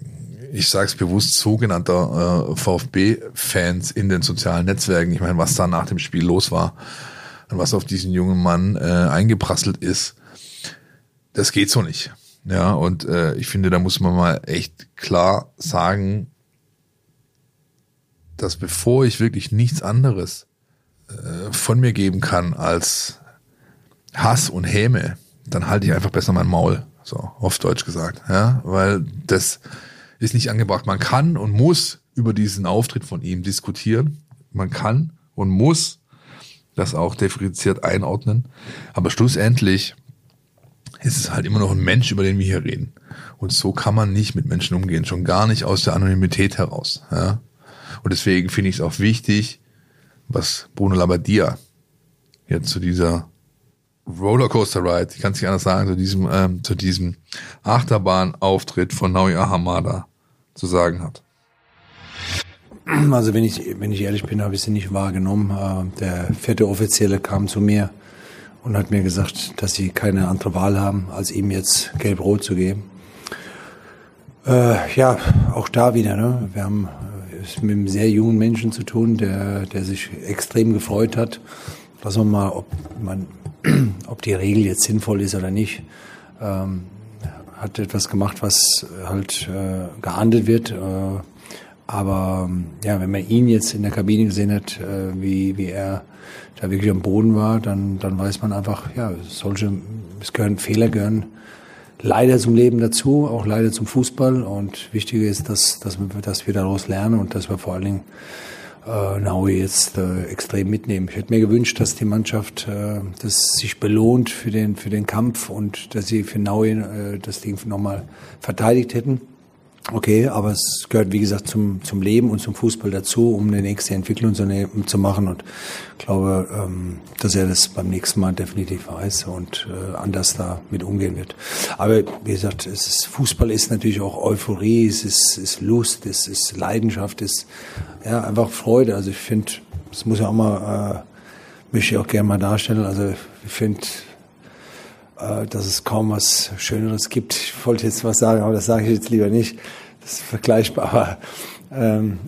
ich sage es bewusst, sogenannter äh, VfB-Fans in den sozialen Netzwerken. Ich meine, was da nach dem Spiel los war und was auf diesen jungen Mann äh, eingeprasselt ist, das geht so nicht. Ja, und äh, ich finde, da muss man mal echt klar sagen, dass bevor ich wirklich nichts anderes äh, von mir geben kann als Hass und Häme, dann halte ich einfach besser mein Maul, so auf Deutsch gesagt, ja, weil das ist nicht angebracht. Man kann und muss über diesen Auftritt von ihm diskutieren. Man kann und muss das auch differenziert einordnen. Aber schlussendlich ist es halt immer noch ein Mensch, über den wir hier reden. Und so kann man nicht mit Menschen umgehen, schon gar nicht aus der Anonymität heraus. Ja? Und deswegen finde ich es auch wichtig, was Bruno Labbadia jetzt zu dieser Rollercoaster Ride, ich kann es nicht anders sagen, zu diesem, ähm, zu diesem Achterbahnauftritt von Naui Ahamada zu sagen hat. Also wenn ich, wenn ich ehrlich bin, habe ich sie nicht wahrgenommen. Äh, der vierte Offizielle kam zu mir und hat mir gesagt, dass sie keine andere Wahl haben, als ihm jetzt gelb-rot zu geben. Äh, ja, auch da wieder. Ne? Wir haben äh, es mit einem sehr jungen Menschen zu tun, der, der sich extrem gefreut hat. Lassen wir mal, ob, man, ob die Regel jetzt sinnvoll ist oder nicht. Ähm, hat etwas gemacht, was halt äh, geahndet wird. Äh, aber ja, wenn man ihn jetzt in der Kabine gesehen hat, äh, wie, wie er da wirklich am Boden war, dann, dann weiß man einfach, ja, solche, es gehören Fehler gehören leider zum Leben dazu, auch leider zum Fußball. Und wichtig ist, dass, dass, wir, dass wir daraus lernen und dass wir vor allen Dingen äh, Naui jetzt äh, extrem mitnehmen. Ich hätte mir gewünscht, dass die Mannschaft äh, das sich belohnt für den, für den Kampf und dass sie für Naui äh, das Ding nochmal verteidigt hätten. Okay, aber es gehört, wie gesagt, zum, zum Leben und zum Fußball dazu, um eine nächste Entwicklung zu, ne zu machen. Und ich glaube, ähm, dass er das beim nächsten Mal definitiv weiß und äh, anders da mit umgehen wird. Aber wie gesagt, es ist, Fußball ist natürlich auch Euphorie, es ist, ist Lust, es ist Leidenschaft, es ist ja, einfach Freude. Also ich finde, das muss ja auch mal, äh, möchte ich auch gerne mal darstellen. Also ich finde, dass es kaum was Schöneres gibt. Ich wollte jetzt was sagen, aber das sage ich jetzt lieber nicht. Das ist vergleichbar. Aber, ähm,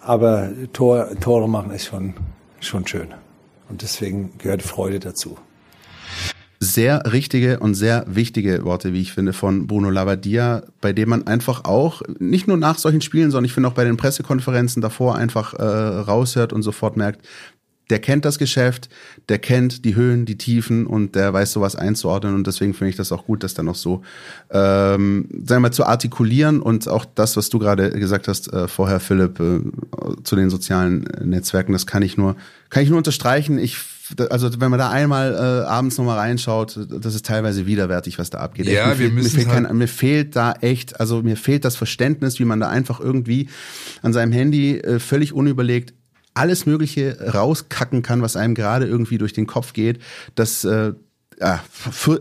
aber Tor, Tore machen ist schon, schon schön. Und deswegen gehört Freude dazu. Sehr richtige und sehr wichtige Worte, wie ich finde, von Bruno Labbadia, bei dem man einfach auch, nicht nur nach solchen Spielen, sondern ich finde auch bei den Pressekonferenzen davor einfach äh, raushört und sofort merkt, der kennt das Geschäft, der kennt die Höhen, die Tiefen und der weiß sowas einzuordnen und deswegen finde ich das auch gut, das dann noch so, ähm, sagen wir mal, zu artikulieren und auch das, was du gerade gesagt hast äh, vorher, Philipp, äh, zu den sozialen Netzwerken, das kann ich nur, kann ich nur unterstreichen. Ich also wenn man da einmal äh, abends nochmal reinschaut, das ist teilweise widerwärtig, was da abgeht. Ja, echt, mir, wir mir, fehlt halt kein, mir fehlt da echt, also mir fehlt das Verständnis, wie man da einfach irgendwie an seinem Handy äh, völlig unüberlegt alles Mögliche rauskacken kann, was einem gerade irgendwie durch den Kopf geht. Das äh, ja,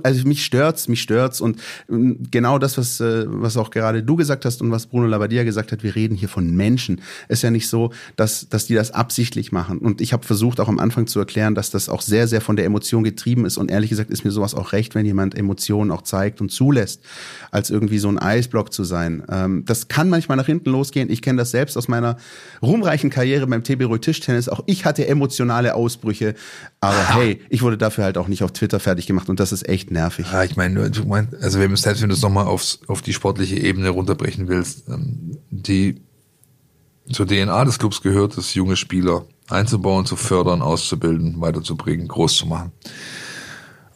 also mich stört's, mich stört's und ähm, genau das, was äh, was auch gerade du gesagt hast und was Bruno Labbadia gesagt hat, wir reden hier von Menschen. Ist ja nicht so, dass dass die das absichtlich machen. Und ich habe versucht auch am Anfang zu erklären, dass das auch sehr sehr von der Emotion getrieben ist und ehrlich gesagt ist mir sowas auch recht, wenn jemand Emotionen auch zeigt und zulässt, als irgendwie so ein Eisblock zu sein. Ähm, das kann manchmal nach hinten losgehen. Ich kenne das selbst aus meiner ruhmreichen Karriere beim TB Roy Tischtennis. Auch ich hatte emotionale Ausbrüche, aber hey, ich wurde dafür halt auch nicht auf Twitter fertig fertig gemacht und das ist echt nervig. Ja, ich meine, du meinst, also wenn, selbst wenn du es nochmal aufs, auf die sportliche Ebene runterbrechen willst, ähm, die zur DNA des Clubs gehört es, junge Spieler einzubauen, zu fördern, auszubilden, weiterzubringen, groß zu machen.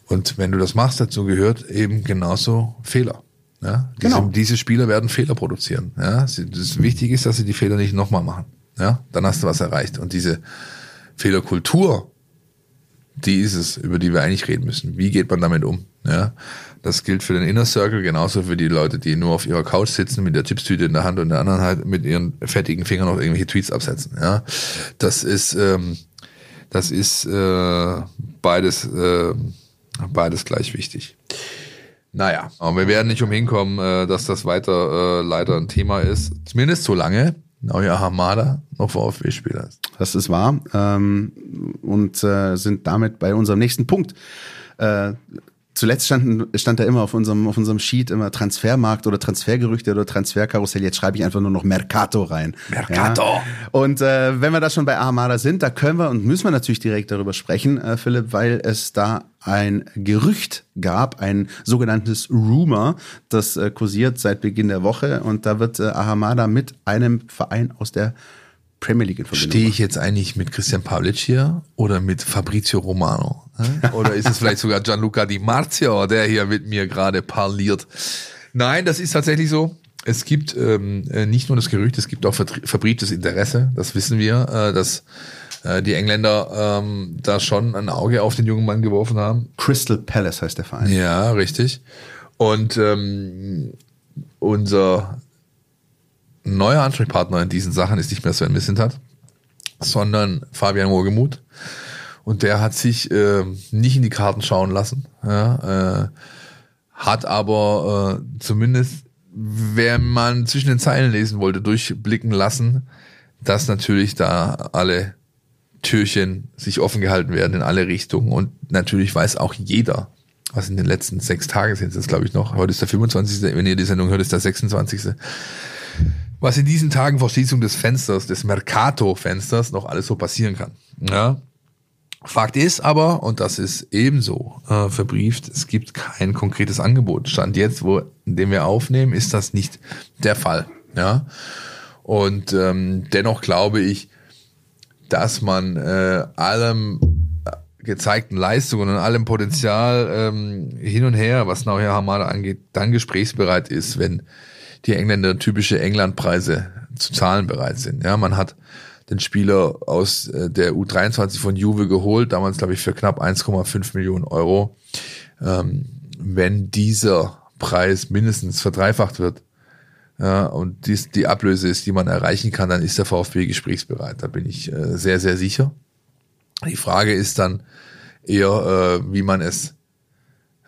Und wenn du das machst, dazu gehört eben genauso Fehler. Ja, diese, Genau. diese Spieler werden Fehler produzieren. Ja, das wichtig ist, dass sie die Fehler nicht nochmal machen. Ja, dann hast du was erreicht. Und diese Fehlerkultur, die ist es, über die wir eigentlich reden müssen. Wie geht man damit um? Ja, das gilt für den Inner Circle genauso für die Leute, die nur auf ihrer Couch sitzen mit der Chipstüte in der Hand und der anderen halt mit ihren fettigen Fingern noch irgendwelche Tweets absetzen. Ja, das ist ähm, das ist äh, beides äh, beides gleich wichtig. Naja, aber wir werden nicht umhin kommen, äh, dass das weiter äh, leider ein Thema ist. Zumindest so lange euer Hamada noch VfB-Spieler ist. Das ist wahr. Ähm, und äh, sind damit bei unserem nächsten Punkt. Äh, zuletzt standen, stand da immer auf unserem, auf unserem Sheet immer Transfermarkt oder Transfergerüchte oder Transferkarussell. Jetzt schreibe ich einfach nur noch Mercato rein. Mercato. Ja. Und äh, wenn wir da schon bei Armada sind, da können wir und müssen wir natürlich direkt darüber sprechen, äh, Philipp, weil es da ein Gerücht gab, ein sogenanntes Rumor, das äh, kursiert seit Beginn der Woche. Und da wird äh, Ahamada mit einem Verein aus der Premier League in Verbindung Stehe ich jetzt eigentlich mit Christian Pavlic hier oder mit Fabrizio Romano? Oder ist es vielleicht sogar Gianluca Di Marzio, der hier mit mir gerade parliert? Nein, das ist tatsächlich so. Es gibt ähm, äh, nicht nur das Gerücht, es gibt auch verbrieftes Interesse. Das wissen wir, äh, dass äh, die Engländer ähm, da schon ein Auge auf den jungen Mann geworfen haben. Crystal Palace heißt der Verein. Ja, richtig. Und ähm, unser neuer Ansprechpartner in diesen Sachen ist nicht mehr Sven Missentat, sondern Fabian Wohlgemuth. Und der hat sich äh, nicht in die Karten schauen lassen. Ja, äh, hat aber äh, zumindest, wenn man zwischen den Zeilen lesen wollte, durchblicken lassen, dass natürlich da alle Türchen sich offen gehalten werden in alle Richtungen. Und natürlich weiß auch jeder, was in den letzten sechs Tagen sind es, glaube ich, noch. Heute ist der 25. Wenn ihr die Sendung hört, ist der 26. Was in diesen Tagen vor Schließung des Fensters, des Mercato-Fensters, noch alles so passieren kann. Ja. Fakt ist aber, und das ist ebenso äh, verbrieft, es gibt kein konkretes Angebot. Stand jetzt, wo, dem wir aufnehmen, ist das nicht der Fall. Ja. Und ähm, dennoch glaube ich, dass man äh, allem gezeigten Leistungen und allem Potenzial ähm, hin und her, was nachher Hamada angeht, dann gesprächsbereit ist, wenn die Engländer typische Englandpreise zu zahlen bereit sind. Ja, man hat den Spieler aus äh, der U23 von Juve geholt, damals glaube ich für knapp 1,5 Millionen Euro. Ähm, wenn dieser Preis mindestens verdreifacht wird, ja, und dies die Ablöse ist, die man erreichen kann, dann ist der VfB gesprächsbereit. Da bin ich äh, sehr, sehr sicher. Die Frage ist dann eher, äh, wie man es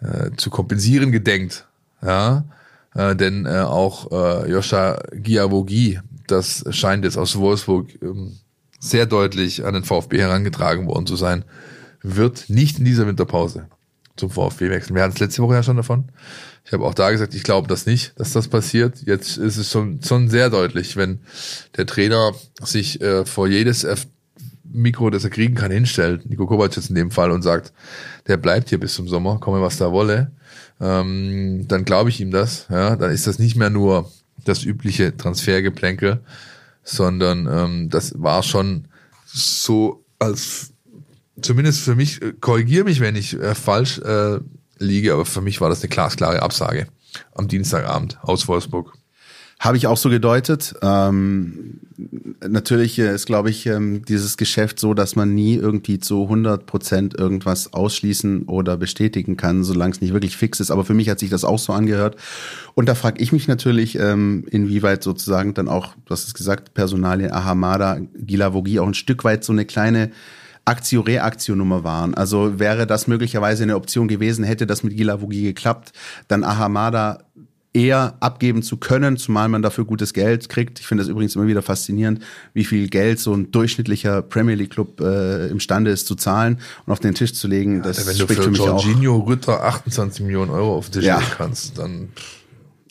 äh, zu kompensieren gedenkt. Ja, äh, denn äh, auch äh, Joscha Giavogi, das scheint jetzt aus Wolfsburg ähm, sehr deutlich an den VfB herangetragen worden zu sein, wird nicht in dieser Winterpause zum VfB wechseln. Wir hatten es letzte Woche ja schon davon. Ich habe auch da gesagt, ich glaube das nicht, dass das passiert. Jetzt ist es schon, schon sehr deutlich, wenn der Trainer sich äh, vor jedes F Mikro, das er kriegen kann, hinstellt, Nico Kovac jetzt in dem Fall, und sagt, der bleibt hier bis zum Sommer, komme was da wolle, ähm, dann glaube ich ihm das. Ja, dann ist das nicht mehr nur das übliche Transfergeplänkel, sondern ähm, das war schon so als zumindest für mich, äh, korrigiere mich, wenn ich äh, falsch äh, liege, aber für mich war das eine glasklare Absage am Dienstagabend aus Wolfsburg. Habe ich auch so gedeutet. Ähm, natürlich äh, ist, glaube ich, ähm, dieses Geschäft so, dass man nie irgendwie zu 100 Prozent irgendwas ausschließen oder bestätigen kann, solange es nicht wirklich fix ist. Aber für mich hat sich das auch so angehört. Und da frage ich mich natürlich, ähm, inwieweit sozusagen dann auch, du hast es gesagt, Personalien Ahamada, Gilavogi auch ein Stück weit so eine kleine Aktio-Reaktio-Nummer waren. Also wäre das möglicherweise eine Option gewesen, hätte das mit Gilavogi geklappt, dann Ahamada eher abgeben zu können, zumal man dafür gutes Geld kriegt. Ich finde das übrigens immer wieder faszinierend, wie viel Geld so ein durchschnittlicher Premier League Club äh, imstande ist zu zahlen und auf den Tisch zu legen. Das Wenn du für für. Jorginho Rütter 28 Millionen Euro auf den Tisch Ja. legen kannst, dann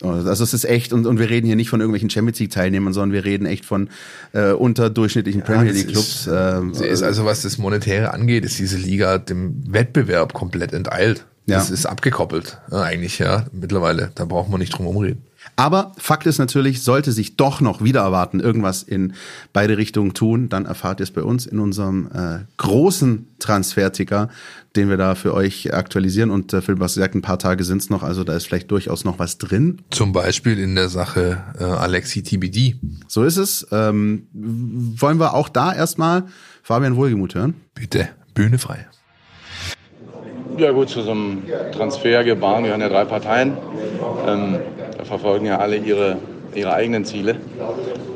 Also es ist echt, und, und wir reden hier nicht von irgendwelchen Champions League Teilnehmern, sondern wir reden echt von äh, unterdurchschnittlichen Premier das League Clubs. ist- ähm, Sie ist also, was das Monetäre angeht, ist diese Liga dem Wettbewerb komplett enteilt. Ja. Das ist abgekoppelt, äh, eigentlich, ja, mittlerweile. Da braucht man nicht drum umreden. Aber Fakt ist natürlich, sollte sich doch noch wieder erwarten, irgendwas in beide Richtungen tun, dann erfahrt ihr es bei uns in unserem äh, großen Transferticker, den wir da für euch aktualisieren. Und äh, Philipp, was gesagt, ein paar Tage sind es noch, also da ist vielleicht durchaus noch was drin. Zum Beispiel in der Sache äh, Alexi TBD. So ist es. Ähm, wollen wir auch da erstmal Fabian Wohlgemuth hören? Bitte, Bühne frei. Ja gut, zu so einem Transfergebaren gehören ja drei Parteien. Ähm, verfolgen ja alle ihre, ihre eigenen Ziele.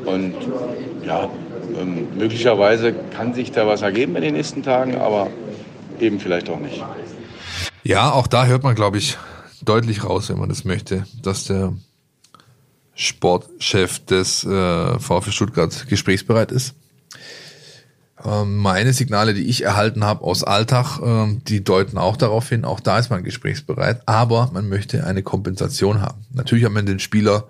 Und ja, ähm, möglicherweise kann sich da was ergeben in den nächsten Tagen, aber eben vielleicht auch nicht. Ja, auch da hört man, glaube ich, deutlich raus, wenn man das möchte, dass der Sportchef des äh, VfB Stuttgart gesprächsbereit ist. Ähm, meine Signale, die ich erhalten habe aus Alltag, ähm, die deuten auch darauf hin, auch da ist man gesprächsbereit, aber man möchte eine Kompensation haben. Natürlich hat man den Spieler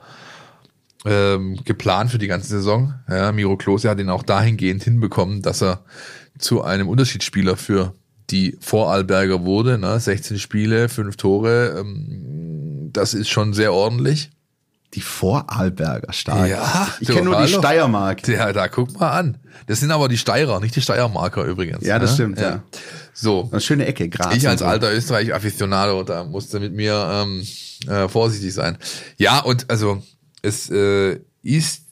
ähm, geplant für die ganze Saison. Ja, Miro Klose hat ihn auch dahingehend hinbekommen, dass er zu einem Unterschiedsspieler für die Vorarlberger wurde. Ne? 16 Spiele, 5 Tore, ähm, das ist schon sehr ordentlich. Die Vorarlberger stark. Ja, ich kenne nur die. Steiermark. Ja, da guck mal an. Das sind aber die Steirer, nicht die Steiermarker übrigens. Ja, das ne? stimmt, ja. So. Eine schöne Ecke, Graz. Ich als so. alter Österreich-Afficionado, da musste mit mir ähm, äh, vorsichtig sein. Ja, und also es äh, ist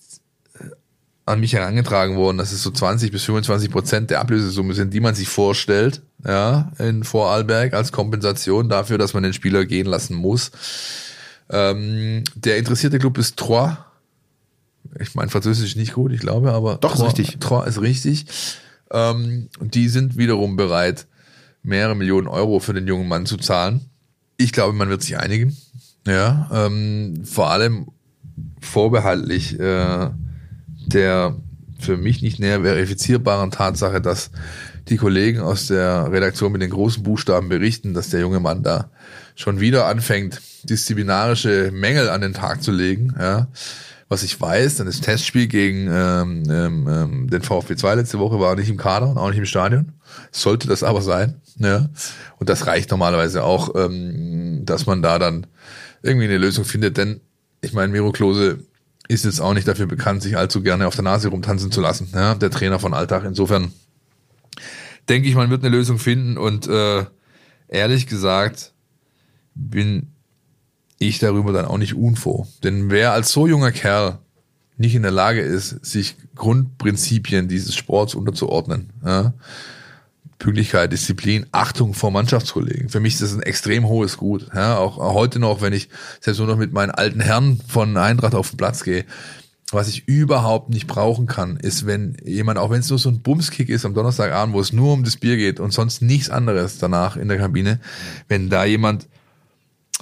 an mich herangetragen worden, dass es so 20 bis 25 Prozent der Ablösesumme sind, die man sich vorstellt, ja, in Vorarlberg als Kompensation dafür, dass man den Spieler gehen lassen muss. Ähm, der interessierte Club ist Troyes. Ich meine, Französisch ist nicht gut, ich glaube, aber Doch, ist Troyes- richtig. Troyes ist richtig. Ähm, und die sind wiederum bereit, mehrere Millionen Euro für den jungen Mann zu zahlen. Ich glaube, man wird sich einigen. Ja, ähm, vor allem vorbehaltlich äh, der für mich nicht näher verifizierbaren Tatsache, dass die Kollegen aus der Redaktion mit den großen Buchstaben berichten, dass der junge Mann da schon wieder anfängt, disziplinarische Mängel an den Tag zu legen. Ja. Was ich weiß, dann das Testspiel gegen ähm, ähm, ähm, den VfB 2 letzte Woche war nicht im Kader und auch nicht im Stadion. Sollte das aber sein. Ja. Und das reicht normalerweise auch, ähm, dass man da dann irgendwie eine Lösung findet. Denn ich meine, Miro Klose ist jetzt auch nicht dafür bekannt, sich allzu gerne auf der Nase rumtanzen zu lassen. Ja, der Trainer von Alltag. Insofern denke ich, man wird eine Lösung finden. Und äh, ehrlich gesagt bin ich darüber dann auch nicht unfroh. Denn wer als so junger Kerl nicht in der Lage ist, sich Grundprinzipien dieses Sports unterzuordnen, ja, Pünktlichkeit, Disziplin, Achtung vor Mannschaftskollegen. Für mich ist das ein extrem hohes Gut. Ja, auch heute noch, wenn ich selbst nur noch mit meinen alten Herren von Eintracht auf den Platz gehe, was ich überhaupt nicht brauchen kann, ist, wenn jemand, auch wenn es nur so ein Bumskick ist am Donnerstagabend, wo es nur um das Bier geht und sonst nichts anderes danach in der Kabine, wenn da jemand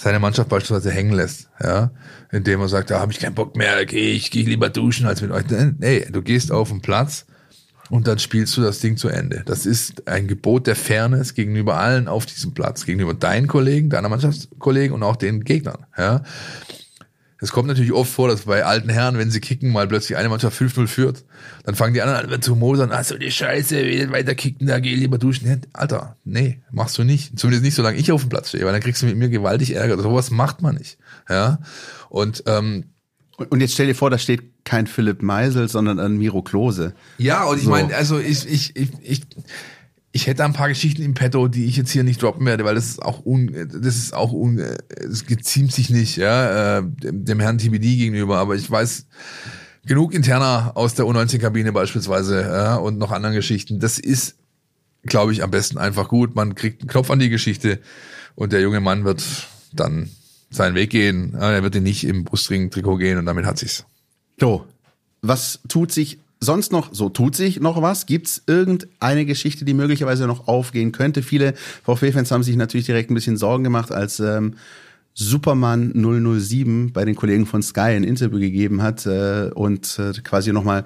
seine Mannschaft beispielsweise hängen lässt, ja, indem er sagt, da habe ich keinen Bock mehr, geh ich, gehe lieber duschen als mit euch. Nee, du gehst auf den Platz und dann spielst du das Ding zu Ende. Das ist ein Gebot der Fairness gegenüber allen auf diesem Platz, gegenüber deinen Kollegen, deiner Mannschaftskollegen und auch den Gegnern, ja. Es kommt natürlich oft vor, dass bei alten Herren, wenn sie kicken, mal plötzlich eine Mannschaft 5-0 führt, dann fangen die anderen an zu mosern, ach so die Scheiße, wie weiter kicken, da geh lieber duschen. Alter, nee, machst du nicht. Zumindest nicht, solange ich auf dem Platz stehe, weil dann kriegst du mit mir gewaltig Ärger. Sowas macht man nicht. Ja. Und ähm, Und jetzt stell dir vor, da steht kein Philipp Meisel, sondern ein Miro Klose. Ja, und ich So. meine, also ich, ich, ich, ich, ich hätte ein paar Geschichten im Petto, die ich jetzt hier nicht droppen werde, weil das ist auch un, das ist auch un, es geziemt sich nicht, ja, äh, dem, dem Herrn TBD gegenüber, aber ich weiß genug interner aus der U19-Kabine beispielsweise, ja, und noch anderen Geschichten. Das ist, glaube ich, am besten einfach gut. Man kriegt einen Knopf an die Geschichte und der junge Mann wird dann seinen Weg gehen. Ja, Er wird ihn nicht im Brustring-Trikot gehen und damit hat sich's. So, was tut sich sonst noch? So, tut sich noch was? Gibt's irgendeine Geschichte, die möglicherweise noch aufgehen könnte? Viele VfB-Fans haben sich natürlich direkt ein bisschen Sorgen gemacht, als ähm, Superman 007 bei den Kollegen von Sky ein Interview gegeben hat äh, und äh, quasi nochmal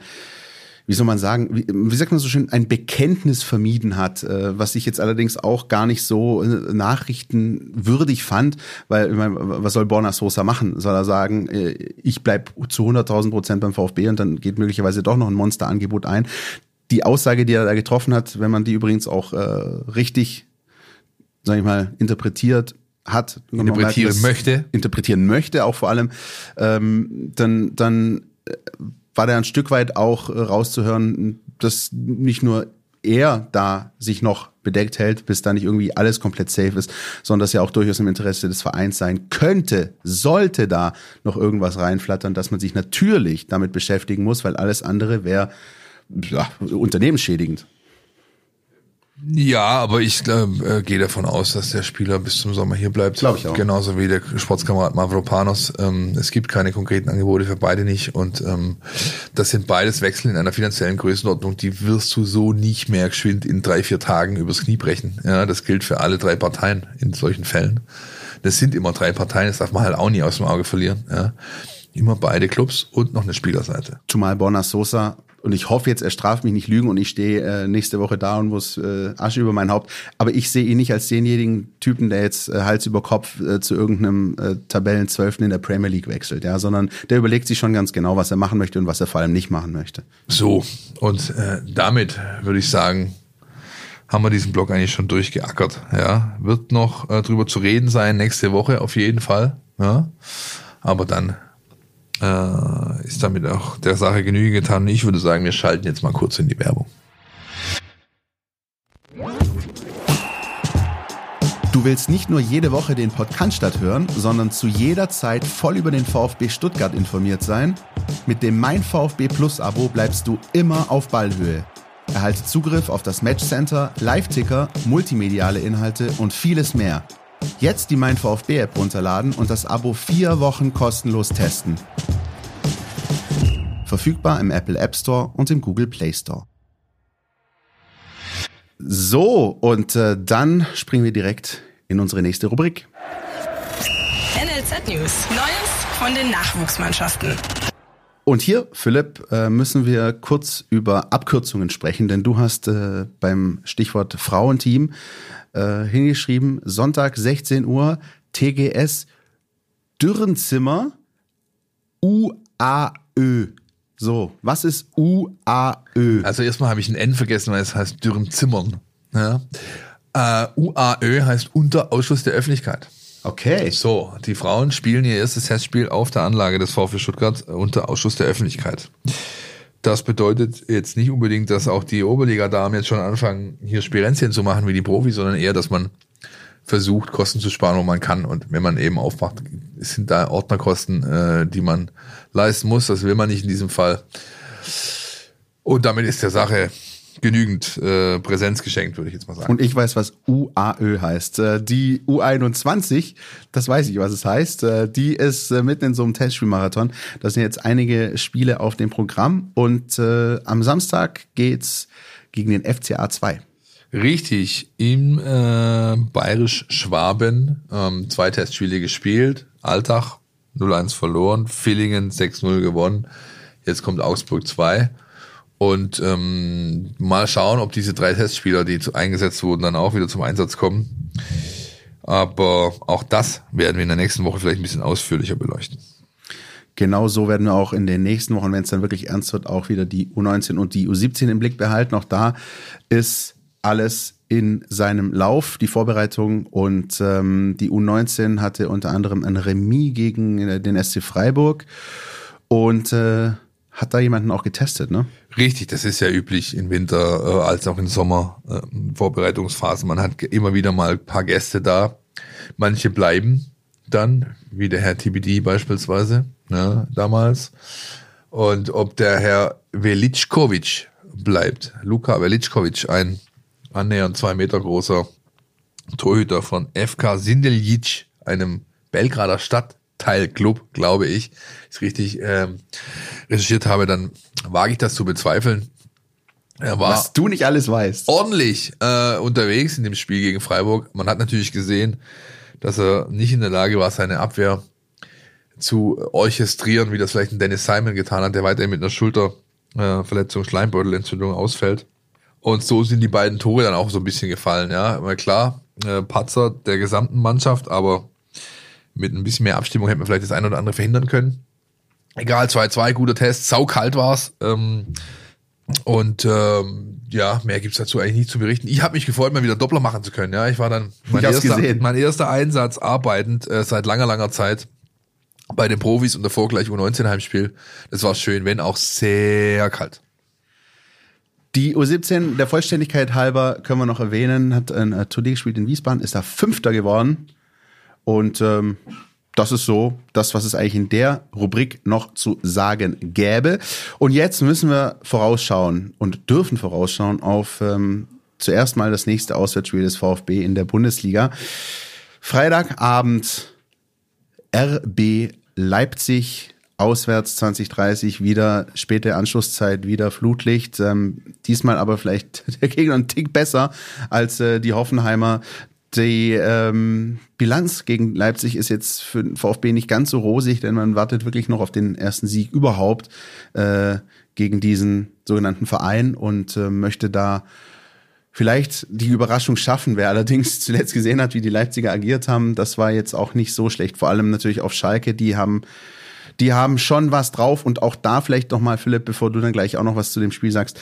wie soll man sagen, wie, wie sagt man so schön, ein Bekenntnis vermieden hat, äh, was ich jetzt allerdings auch gar nicht so äh, nachrichtenwürdig fand, weil ich meine, was soll Borna Sosa machen? Soll er sagen, äh, ich bleib zu 100.000 Prozent beim VfB und dann geht möglicherweise doch noch ein Monsterangebot ein. Die Aussage, die er da getroffen hat, wenn man die übrigens auch äh, richtig, sag ich mal, interpretiert, hat, interpretieren merken, möchte, interpretieren möchte, auch vor allem, ähm, dann, dann äh, war da ein Stück weit auch äh, rauszuhören, dass nicht nur er da sich noch bedeckt hält, bis da nicht irgendwie alles komplett safe ist, sondern dass ja auch durchaus im Interesse des Vereins sein könnte, sollte da noch irgendwas reinflattern, dass man sich natürlich damit beschäftigen muss, weil alles andere wäre ja, unternehmensschädigend. Ja, aber ich äh, gehe davon aus, dass der Spieler bis zum Sommer hier bleibt. Glaube ich auch. Genauso wie der Sportskamerad Mavropanos. Ähm, es gibt keine konkreten Angebote für beide nicht. Und ähm, das sind beides Wechsel in einer finanziellen Größenordnung, die wirst du so nicht mehr geschwind in drei, vier Tagen übers Knie brechen. Ja, das gilt für alle drei Parteien in solchen Fällen. Das sind immer drei Parteien, das darf man halt auch nie aus dem Auge verlieren. Ja. Immer beide Clubs und noch eine Spielerseite. Zumal Borna Sosa und ich hoffe jetzt, er straft mich nicht lügen und ich stehe äh, nächste Woche da und muss äh, Asche über mein Haupt. Aber ich sehe ihn nicht als denjenigen Typen, der jetzt äh, Hals über Kopf äh, zu irgendeinem äh, Tabellenzwölften in der Premier League wechselt, ja, sondern der überlegt sich schon ganz genau, was er machen möchte und was er vor allem nicht machen möchte. So, und äh, damit würde ich sagen, haben wir diesen Blog eigentlich schon durchgeackert. Ja, wird noch äh, drüber zu reden sein nächste Woche auf jeden Fall. Ja, aber dann äh, ist damit auch der Sache Genüge getan. Ich würde sagen, wir schalten jetzt mal kurz in die Werbung. Du willst nicht nur jede Woche den Podcast hören, sondern zu jeder Zeit voll über den VfB Stuttgart informiert sein? Mit dem Mein VfB Plus Abo bleibst du immer auf Ballhöhe. Erhalte Zugriff auf das Matchcenter, Live-Ticker, multimediale Inhalte und vieles mehr. Jetzt die Mein VfB App runterladen und das Abo vier Wochen kostenlos testen. Verfügbar im Apple App Store und im Google Play Store. So, und äh, dann springen wir direkt in unsere nächste Rubrik. NLZ News. Neues von den Nachwuchsmannschaften. Und hier, Philipp, äh, müssen wir kurz über Abkürzungen sprechen, denn du hast äh, beim Stichwort Frauenteam äh, hingeschrieben, Sonntag 16 Uhr, TGS Dürrenzimmer UAÖ. So, was ist UAÖ? Also erstmal habe ich ein N vergessen, weil es heißt Dürrenzimmern. Ja. Äh, UAÖ heißt unter Ausschluss der Öffentlichkeit. Okay. So, die Frauen spielen ihr erstes Testspiel auf der Anlage des VfB Stuttgart unter Ausschuss der Öffentlichkeit. Das bedeutet jetzt nicht unbedingt, dass auch die Oberliga-Damen jetzt schon anfangen, hier Spirenzchen zu machen wie die Profis, sondern eher, dass man versucht, Kosten zu sparen, wo man kann. Und wenn man eben aufmacht, sind da Ordnerkosten, äh, die man leisten muss. Das will man nicht in diesem Fall. Und damit ist der Sache genügend äh, Präsenz geschenkt, würde ich jetzt mal sagen. Und ich weiß, was UAÖ heißt. Äh, die U21, das weiß ich, was es heißt. Äh, die ist äh, mitten in so einem Testspielmarathon. Da sind jetzt einige Spiele auf dem Programm und äh, am Samstag geht's gegen den FCA 2. Richtig, im äh, Bayerisch Schwaben ähm, zwei Testspiele gespielt. Alltag 0-1 verloren, Villingen 6-0 gewonnen. Jetzt kommt Augsburg 2. Und ähm, mal schauen, ob diese drei Testspieler, die eingesetzt wurden, dann auch wieder zum Einsatz kommen. Aber auch das werden wir in der nächsten Woche vielleicht ein bisschen ausführlicher beleuchten. Genau so werden wir auch in den nächsten Wochen, wenn es dann wirklich ernst wird, auch wieder die U19 und die U17 im Blick behalten. Auch da ist alles in seinem Lauf, die Vorbereitung. Und ähm, die U19 hatte unter anderem ein Remis gegen äh, den SC Freiburg und äh, hat da jemanden auch getestet, ne? Richtig, das ist ja üblich im Winter äh, als auch im Sommer äh, Vorbereitungsphasen. Man hat immer wieder mal ein paar Gäste da. Manche bleiben dann, wie der Herr TBD beispielsweise, ne, damals. Und ob der Herr Veličković bleibt, Luka Veličković, ein annähernd zwei Meter großer Torhüter von FK Sindeljic, einem Belgrader Stadtteilclub, glaube ich, ist richtig ähm, recherchiert habe, dann wage ich das zu bezweifeln. Er war Was du nicht alles weißt. ordentlich äh, unterwegs in dem Spiel gegen Freiburg. Man hat natürlich gesehen, dass er nicht in der Lage war, seine Abwehr zu orchestrieren, wie das vielleicht ein Dennis Simon getan hat, der weiterhin mit einer Schulterverletzung, Schleimbeutelentzündung ausfällt. Und so sind die beiden Tore dann auch so ein bisschen gefallen, ja. Mal klar, äh, Patzer der gesamten Mannschaft, aber mit ein bisschen mehr Abstimmung hätte man vielleicht das eine oder andere verhindern können. Egal, 2-2, guter Test, saukalt war's. Ähm, und ähm, ja, mehr gibt's dazu eigentlich nicht zu berichten. Ich habe mich gefreut, mal wieder Doppler machen zu können. Ja, ich war dann mein, erster, gesehen. mein erster Einsatz arbeitend äh, seit langer, langer Zeit bei den Profis und davor gleich U19-Heimspiel. Das war schön, wenn auch sehr kalt. Die U17, der Vollständigkeit halber, können wir noch erwähnen, hat ein äh, Turnier gespielt in Wiesbaden, ist da Fünfter geworden. Und ähm, das ist so das, was es eigentlich in der Rubrik noch zu sagen gäbe. Und jetzt müssen wir vorausschauen und dürfen vorausschauen auf ähm, zuerst mal das nächste Auswärtsspiel des VfB in der Bundesliga. Freitagabend RB Leipzig auswärts 2030 wieder späte Anschlusszeit, wieder Flutlicht. Ähm, diesmal aber vielleicht der Gegner ein Tick besser als äh, die Hoffenheimer. Die ähm, Bilanz gegen Leipzig ist jetzt für den VfB nicht ganz so rosig, denn man wartet wirklich noch auf den ersten Sieg überhaupt äh, gegen diesen sogenannten Verein und äh, möchte da vielleicht die Überraschung schaffen. Wer allerdings zuletzt gesehen hat, wie die Leipziger agiert haben, das war jetzt auch nicht so schlecht. Vor allem natürlich auf Schalke, die haben, die haben schon was drauf. Und auch da vielleicht noch mal, Philipp, bevor du dann gleich auch noch was zu dem Spiel sagst.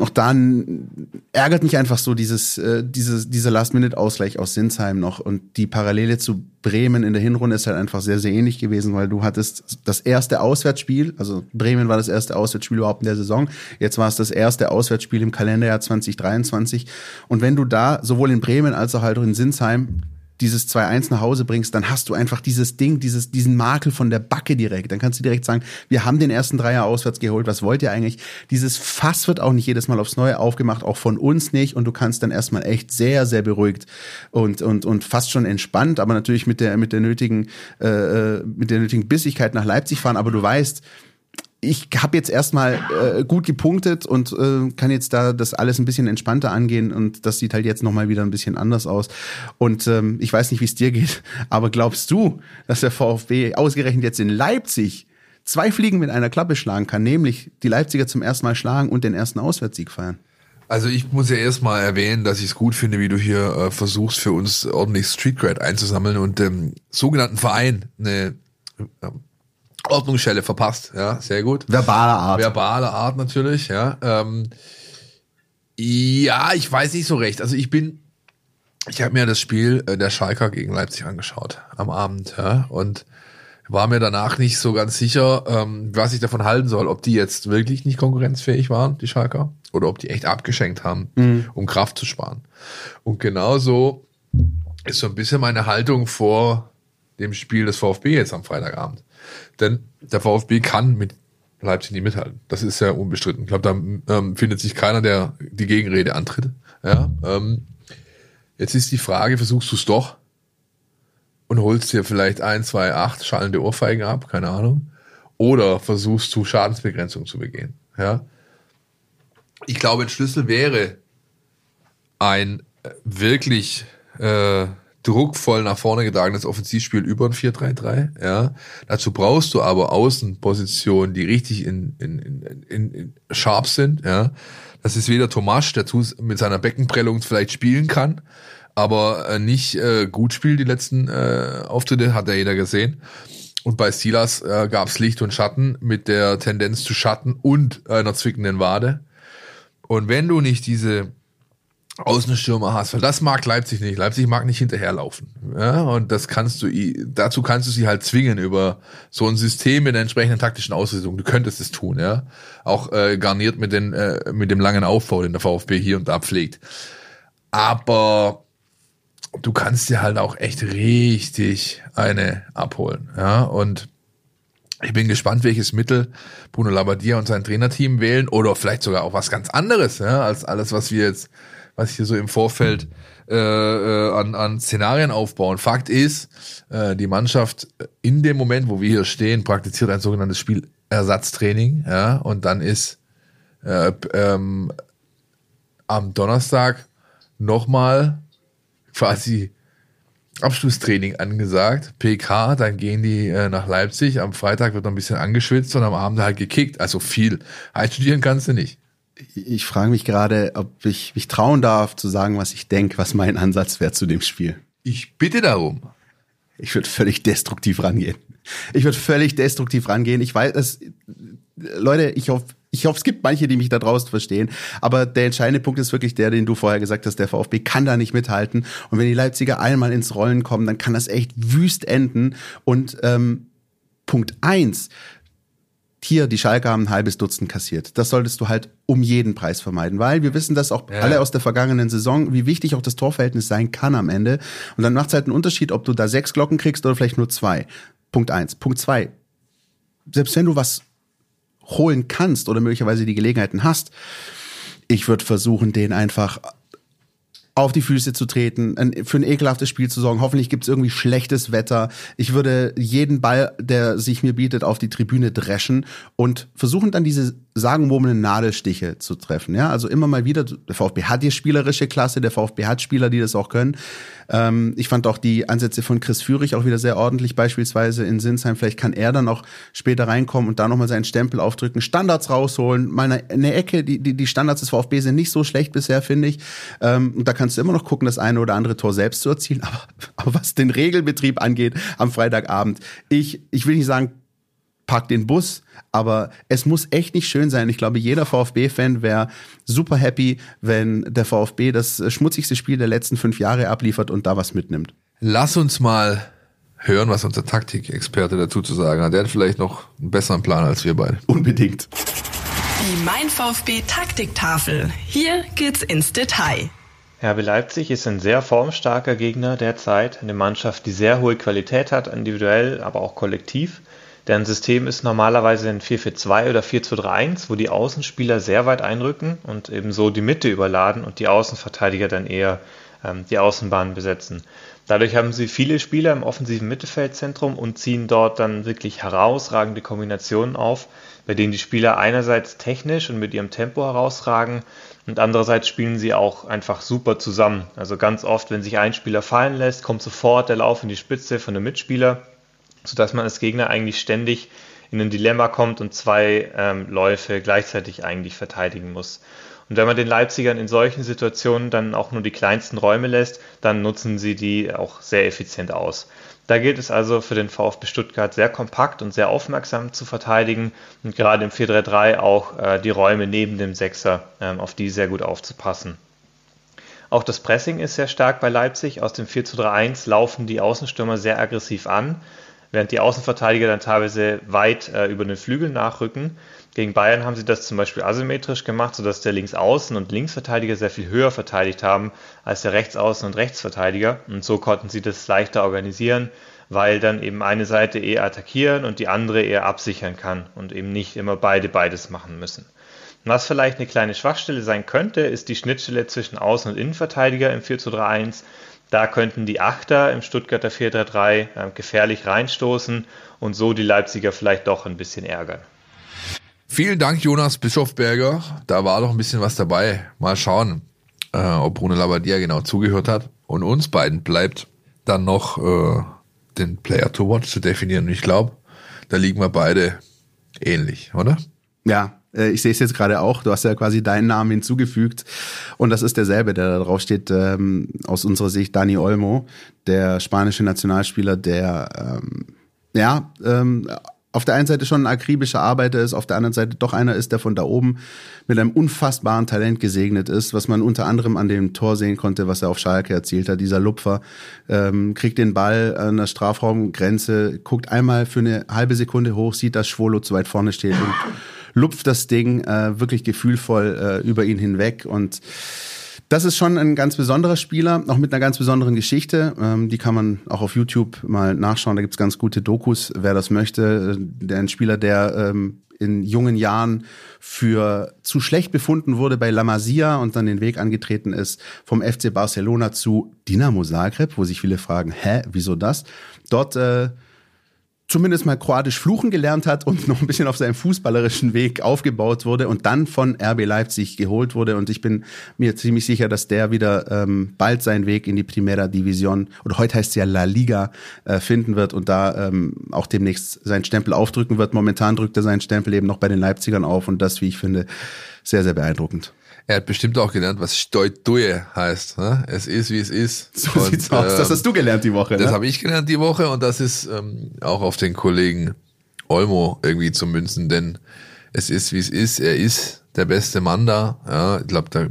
Auch dann ärgert mich einfach so dieses, äh, dieses, dieser Last-Minute-Ausgleich aus Sinsheim noch. Und die Parallele zu Bremen in der Hinrunde ist halt einfach sehr, sehr ähnlich gewesen, weil du hattest das erste Auswärtsspiel, also Bremen war das erste Auswärtsspiel überhaupt in der Saison. Jetzt war es das erste Auswärtsspiel im Kalenderjahr 2023. Und wenn du da sowohl in Bremen als auch halt auch in Sinsheim dieses 2-1 nach Hause bringst, dann hast du einfach dieses Ding, dieses, diesen Makel von der Backe direkt. Dann kannst du direkt sagen, wir haben den ersten Dreier auswärts geholt, was wollt ihr eigentlich? Dieses Fass wird auch nicht jedes Mal aufs Neue aufgemacht, auch von uns nicht. Und du kannst dann erstmal echt sehr, sehr beruhigt und, und, und fast schon entspannt, aber natürlich mit der, mit der nötigen, äh, mit der nötigen Bissigkeit nach Leipzig fahren. Aber du weißt, ich habe jetzt erstmal äh, gut gepunktet und äh, kann jetzt da das alles ein bisschen entspannter angehen und das sieht halt jetzt nochmal wieder ein bisschen anders aus. Und ähm, ich weiß nicht, wie es dir geht, aber glaubst du, dass der VfB ausgerechnet jetzt in Leipzig zwei Fliegen mit einer Klappe schlagen kann, nämlich die Leipziger zum ersten Mal schlagen und den ersten Auswärtssieg feiern? Also ich muss ja erstmal erwähnen, dass ich es gut finde, wie du hier äh, versuchst, für uns ordentlich Street Cred einzusammeln und dem sogenannten Verein eine Ordnungsschelle verpasst. Ja, sehr gut. Verbaler Art. Verbale Art natürlich, ja. Ähm, ja, ich weiß nicht so recht. Also ich bin, ich habe mir das Spiel äh, der Schalker gegen Leipzig angeschaut am Abend, ja, und war mir danach nicht so ganz sicher, ähm, was ich davon halten soll, ob die jetzt wirklich nicht konkurrenzfähig waren, die Schalker, oder ob die echt abgeschenkt haben, um Kraft zu sparen. Und genauso ist so ein bisschen meine Haltung vor dem Spiel des VfB jetzt am Freitagabend. Denn der VfB kann mit Leipzig nicht mithalten. Das ist ja unbestritten. Ich glaube, da ähm, findet sich keiner, der die Gegenrede antritt. Ja, ähm, jetzt ist die Frage, versuchst du es doch und holst dir vielleicht ein, zwei, acht schallende Ohrfeigen ab, keine Ahnung. Oder versuchst du Schadensbegrenzung zu begehen. Ja. Ich glaube, ein Schlüssel wäre ein äh, wirklich äh, druckvoll nach vorne getragenes Offensivspiel über ein 4-3-3. Ja. Dazu brauchst du aber Außenpositionen, die richtig in, in, in, in, in sharp sind. Ja. Das ist weder Tomasch, der zu, mit seiner Beckenprellung vielleicht spielen kann, aber äh, nicht äh, gut spielt. Die letzten äh, Auftritte hat ja jeder gesehen. Und bei Silas äh, gab es Licht und Schatten mit der Tendenz zu Schatten und einer zwickenden Wade. Und wenn du nicht diese Außenstürmer hast, weil das mag Leipzig nicht. Leipzig mag nicht hinterherlaufen. Ja, und das kannst du, dazu kannst du sie halt zwingen über so ein System mit der entsprechenden taktischen Ausrüstung. Du könntest es tun, ja. Auch äh, garniert mit, den, äh, mit dem langen Aufbau, den der VfB hier und da pflegt. Aber du kannst dir halt auch echt richtig eine abholen, ja. Und ich bin gespannt, welches Mittel Bruno Labbadia und sein Trainerteam wählen oder vielleicht sogar auch was ganz anderes, ja, als alles, was wir jetzt, was hier so im Vorfeld äh, äh, an, an Szenarien aufbauen. Fakt ist, äh, die Mannschaft in dem Moment, wo wir hier stehen, praktiziert ein sogenanntes Spielersatztraining, ja, und dann ist äh, ähm, am Donnerstag nochmal quasi Abschlusstraining angesagt, PK, dann gehen die äh, nach Leipzig, am Freitag wird noch ein bisschen angeschwitzt und am Abend halt gekickt, also viel. Einstudieren kannst du nicht. Ich frage mich gerade, ob ich mich trauen darf, zu sagen, was ich denke, was mein Ansatz wäre zu dem Spiel. Ich bitte darum. Ich würde völlig destruktiv rangehen. Ich würde völlig destruktiv rangehen. Ich weiß, es, Leute, ich hoffe, ich hoffe, es gibt manche, die mich da draußen verstehen. Aber der entscheidende Punkt ist wirklich der, den du vorher gesagt hast, der VfB kann da nicht mithalten. Und wenn die Leipziger einmal ins Rollen kommen, dann kann das echt wüst enden. Und ähm, Punkt eins, hier, die Schalke haben ein halbes Dutzend kassiert. Das solltest du halt um jeden Preis vermeiden, weil wir wissen das auch ja. alle aus der vergangenen Saison, wie wichtig auch das Torverhältnis sein kann am Ende. Und dann macht es halt einen Unterschied, ob du da sechs Glocken kriegst oder vielleicht nur zwei. Punkt eins. Punkt zwei. Selbst wenn du was holen kannst oder möglicherweise die Gelegenheiten hast, ich würde versuchen, den einfach auf die Füße zu treten, für ein ekelhaftes Spiel zu sorgen. Hoffentlich gibt es irgendwie schlechtes Wetter. Ich würde jeden Ball, der sich mir bietet, auf die Tribüne dreschen und versuchen dann diese sagenwurmenden Nadelstiche zu treffen. Ja, also immer mal wieder. Der VfB hat die spielerische Klasse, der VfB hat Spieler, die das auch können. Ähm, ich fand auch die Ansätze von Chris Führig auch wieder sehr ordentlich, beispielsweise in Sinsheim. Vielleicht kann er dann auch später reinkommen und da nochmal seinen Stempel aufdrücken, Standards rausholen. Mal eine, eine Ecke, die, die, die Standards des VfB sind nicht so schlecht bisher, finde ich. Ähm, und da kannst du immer noch gucken, das eine oder andere Tor selbst zu erzielen. Aber, aber was den Regelbetrieb angeht am Freitagabend, ich, ich will nicht sagen, pack den Bus, aber es muss echt nicht schön sein. Ich glaube, jeder VfB-Fan wäre super happy, wenn der VfB das schmutzigste Spiel der letzten fünf Jahre abliefert und da was mitnimmt. Lass uns mal hören, was unser Taktikexperte dazu zu sagen hat. Der hat vielleicht noch einen besseren Plan als wir beide. Unbedingt. Die Mein VfB Taktiktafel. Hier geht's ins Detail. RB Leipzig ist ein sehr formstarker Gegner derzeit, eine Mannschaft, die sehr hohe Qualität hat, individuell, aber auch kollektiv. Deren System ist normalerweise ein 4-4-2 oder 4-2-3-1, wo die Außenspieler sehr weit einrücken und ebenso die Mitte überladen und die Außenverteidiger dann eher ähm, die Außenbahn besetzen. Dadurch haben sie viele Spieler im offensiven Mittelfeldzentrum und ziehen dort dann wirklich herausragende Kombinationen auf, bei denen die Spieler einerseits technisch und mit ihrem Tempo herausragen und andererseits spielen sie auch einfach super zusammen. Also ganz oft, wenn sich ein Spieler fallen lässt, kommt sofort der Lauf in die Spitze von dem Mitspieler sodass man als Gegner eigentlich ständig in ein Dilemma kommt und zwei ähm, Läufe gleichzeitig eigentlich verteidigen muss. Und wenn man den Leipzigern in solchen Situationen dann auch nur die kleinsten Räume lässt, dann nutzen sie die auch sehr effizient aus. Da gilt es also für den VfB Stuttgart sehr kompakt und sehr aufmerksam zu verteidigen und gerade im 4-3-3 auch äh, die Räume neben dem Sechser, ähm, auf die sehr gut aufzupassen. Auch das Pressing ist sehr stark bei Leipzig. Aus dem 4-3-1 laufen die Außenstürmer sehr aggressiv an während die Außenverteidiger dann teilweise weit äh, über den Flügel nachrücken. Gegen Bayern haben sie das zum Beispiel asymmetrisch gemacht, sodass der Linksaußen- und Linksverteidiger sehr viel höher verteidigt haben als der Rechtsaußen- und Rechtsverteidiger. Und so konnten sie das leichter organisieren, weil dann eben eine Seite eher attackieren und die andere eher absichern kann und eben nicht immer beide beides machen müssen. Was vielleicht eine kleine Schwachstelle sein könnte, ist die Schnittstelle zwischen Außen- und Innenverteidiger im 4 3 1 da könnten die Achter im Stuttgarter 4-3-3 äh, gefährlich reinstoßen und so die Leipziger vielleicht doch ein bisschen ärgern. Vielen Dank, Jonas Bischofberger. Da war doch ein bisschen was dabei. Mal schauen, äh, ob Bruno Labbadia genau zugehört hat. Und uns beiden bleibt dann noch äh, den Player to Watch zu definieren. Und ich glaube, da liegen wir beide ähnlich, oder? Ja, ich sehe es jetzt gerade auch, du hast ja quasi deinen Namen hinzugefügt und das ist derselbe, der da drauf steht, ähm, aus unserer Sicht Dani Olmo, der spanische Nationalspieler, der ähm, ja ähm, auf der einen Seite schon ein akribischer Arbeiter ist, auf der anderen Seite doch einer ist, der von da oben mit einem unfassbaren Talent gesegnet ist, was man unter anderem an dem Tor sehen konnte, was er auf Schalke erzielt hat. Dieser Lupfer ähm, kriegt den Ball an der Strafraumgrenze, guckt einmal für eine halbe Sekunde hoch, sieht, dass Schwolo zu weit vorne steht und lupft das Ding äh, wirklich gefühlvoll äh, über ihn hinweg und das ist schon ein ganz besonderer Spieler, auch mit einer ganz besonderen Geschichte. Ähm, die kann man auch auf YouTube mal nachschauen. Da gibt's ganz gute Dokus, wer das möchte. Der ein Spieler, der ähm, in jungen Jahren für zu schlecht befunden wurde bei La Masia und dann den Weg angetreten ist vom FC Barcelona zu Dinamo Zagreb, wo sich viele fragen, hä, wieso das? Dort äh, zumindest mal kroatisch fluchen gelernt hat und noch ein bisschen auf seinem fußballerischen Weg aufgebaut wurde und dann von RB Leipzig geholt wurde. Und ich bin mir ziemlich sicher, dass der wieder ähm, bald seinen Weg in die Primera Division oder heute heißt es ja La Liga äh, finden wird und da ähm, auch demnächst seinen Stempel aufdrücken wird. Momentan drückt er seinen Stempel eben noch bei den Leipzigern auf und das, wie ich finde, sehr, sehr beeindruckend. Er hat bestimmt auch gelernt, was Stoitue heißt. Ne? Es ist, wie es ist. So und, sieht's aus. Das hast du gelernt die Woche. Das ne? habe ich gelernt die Woche und das ist ähm, auch auf den Kollegen Olmo irgendwie zu münzen, denn es ist, wie es ist. Er ist der beste Mann da. Ja, ich glaube, da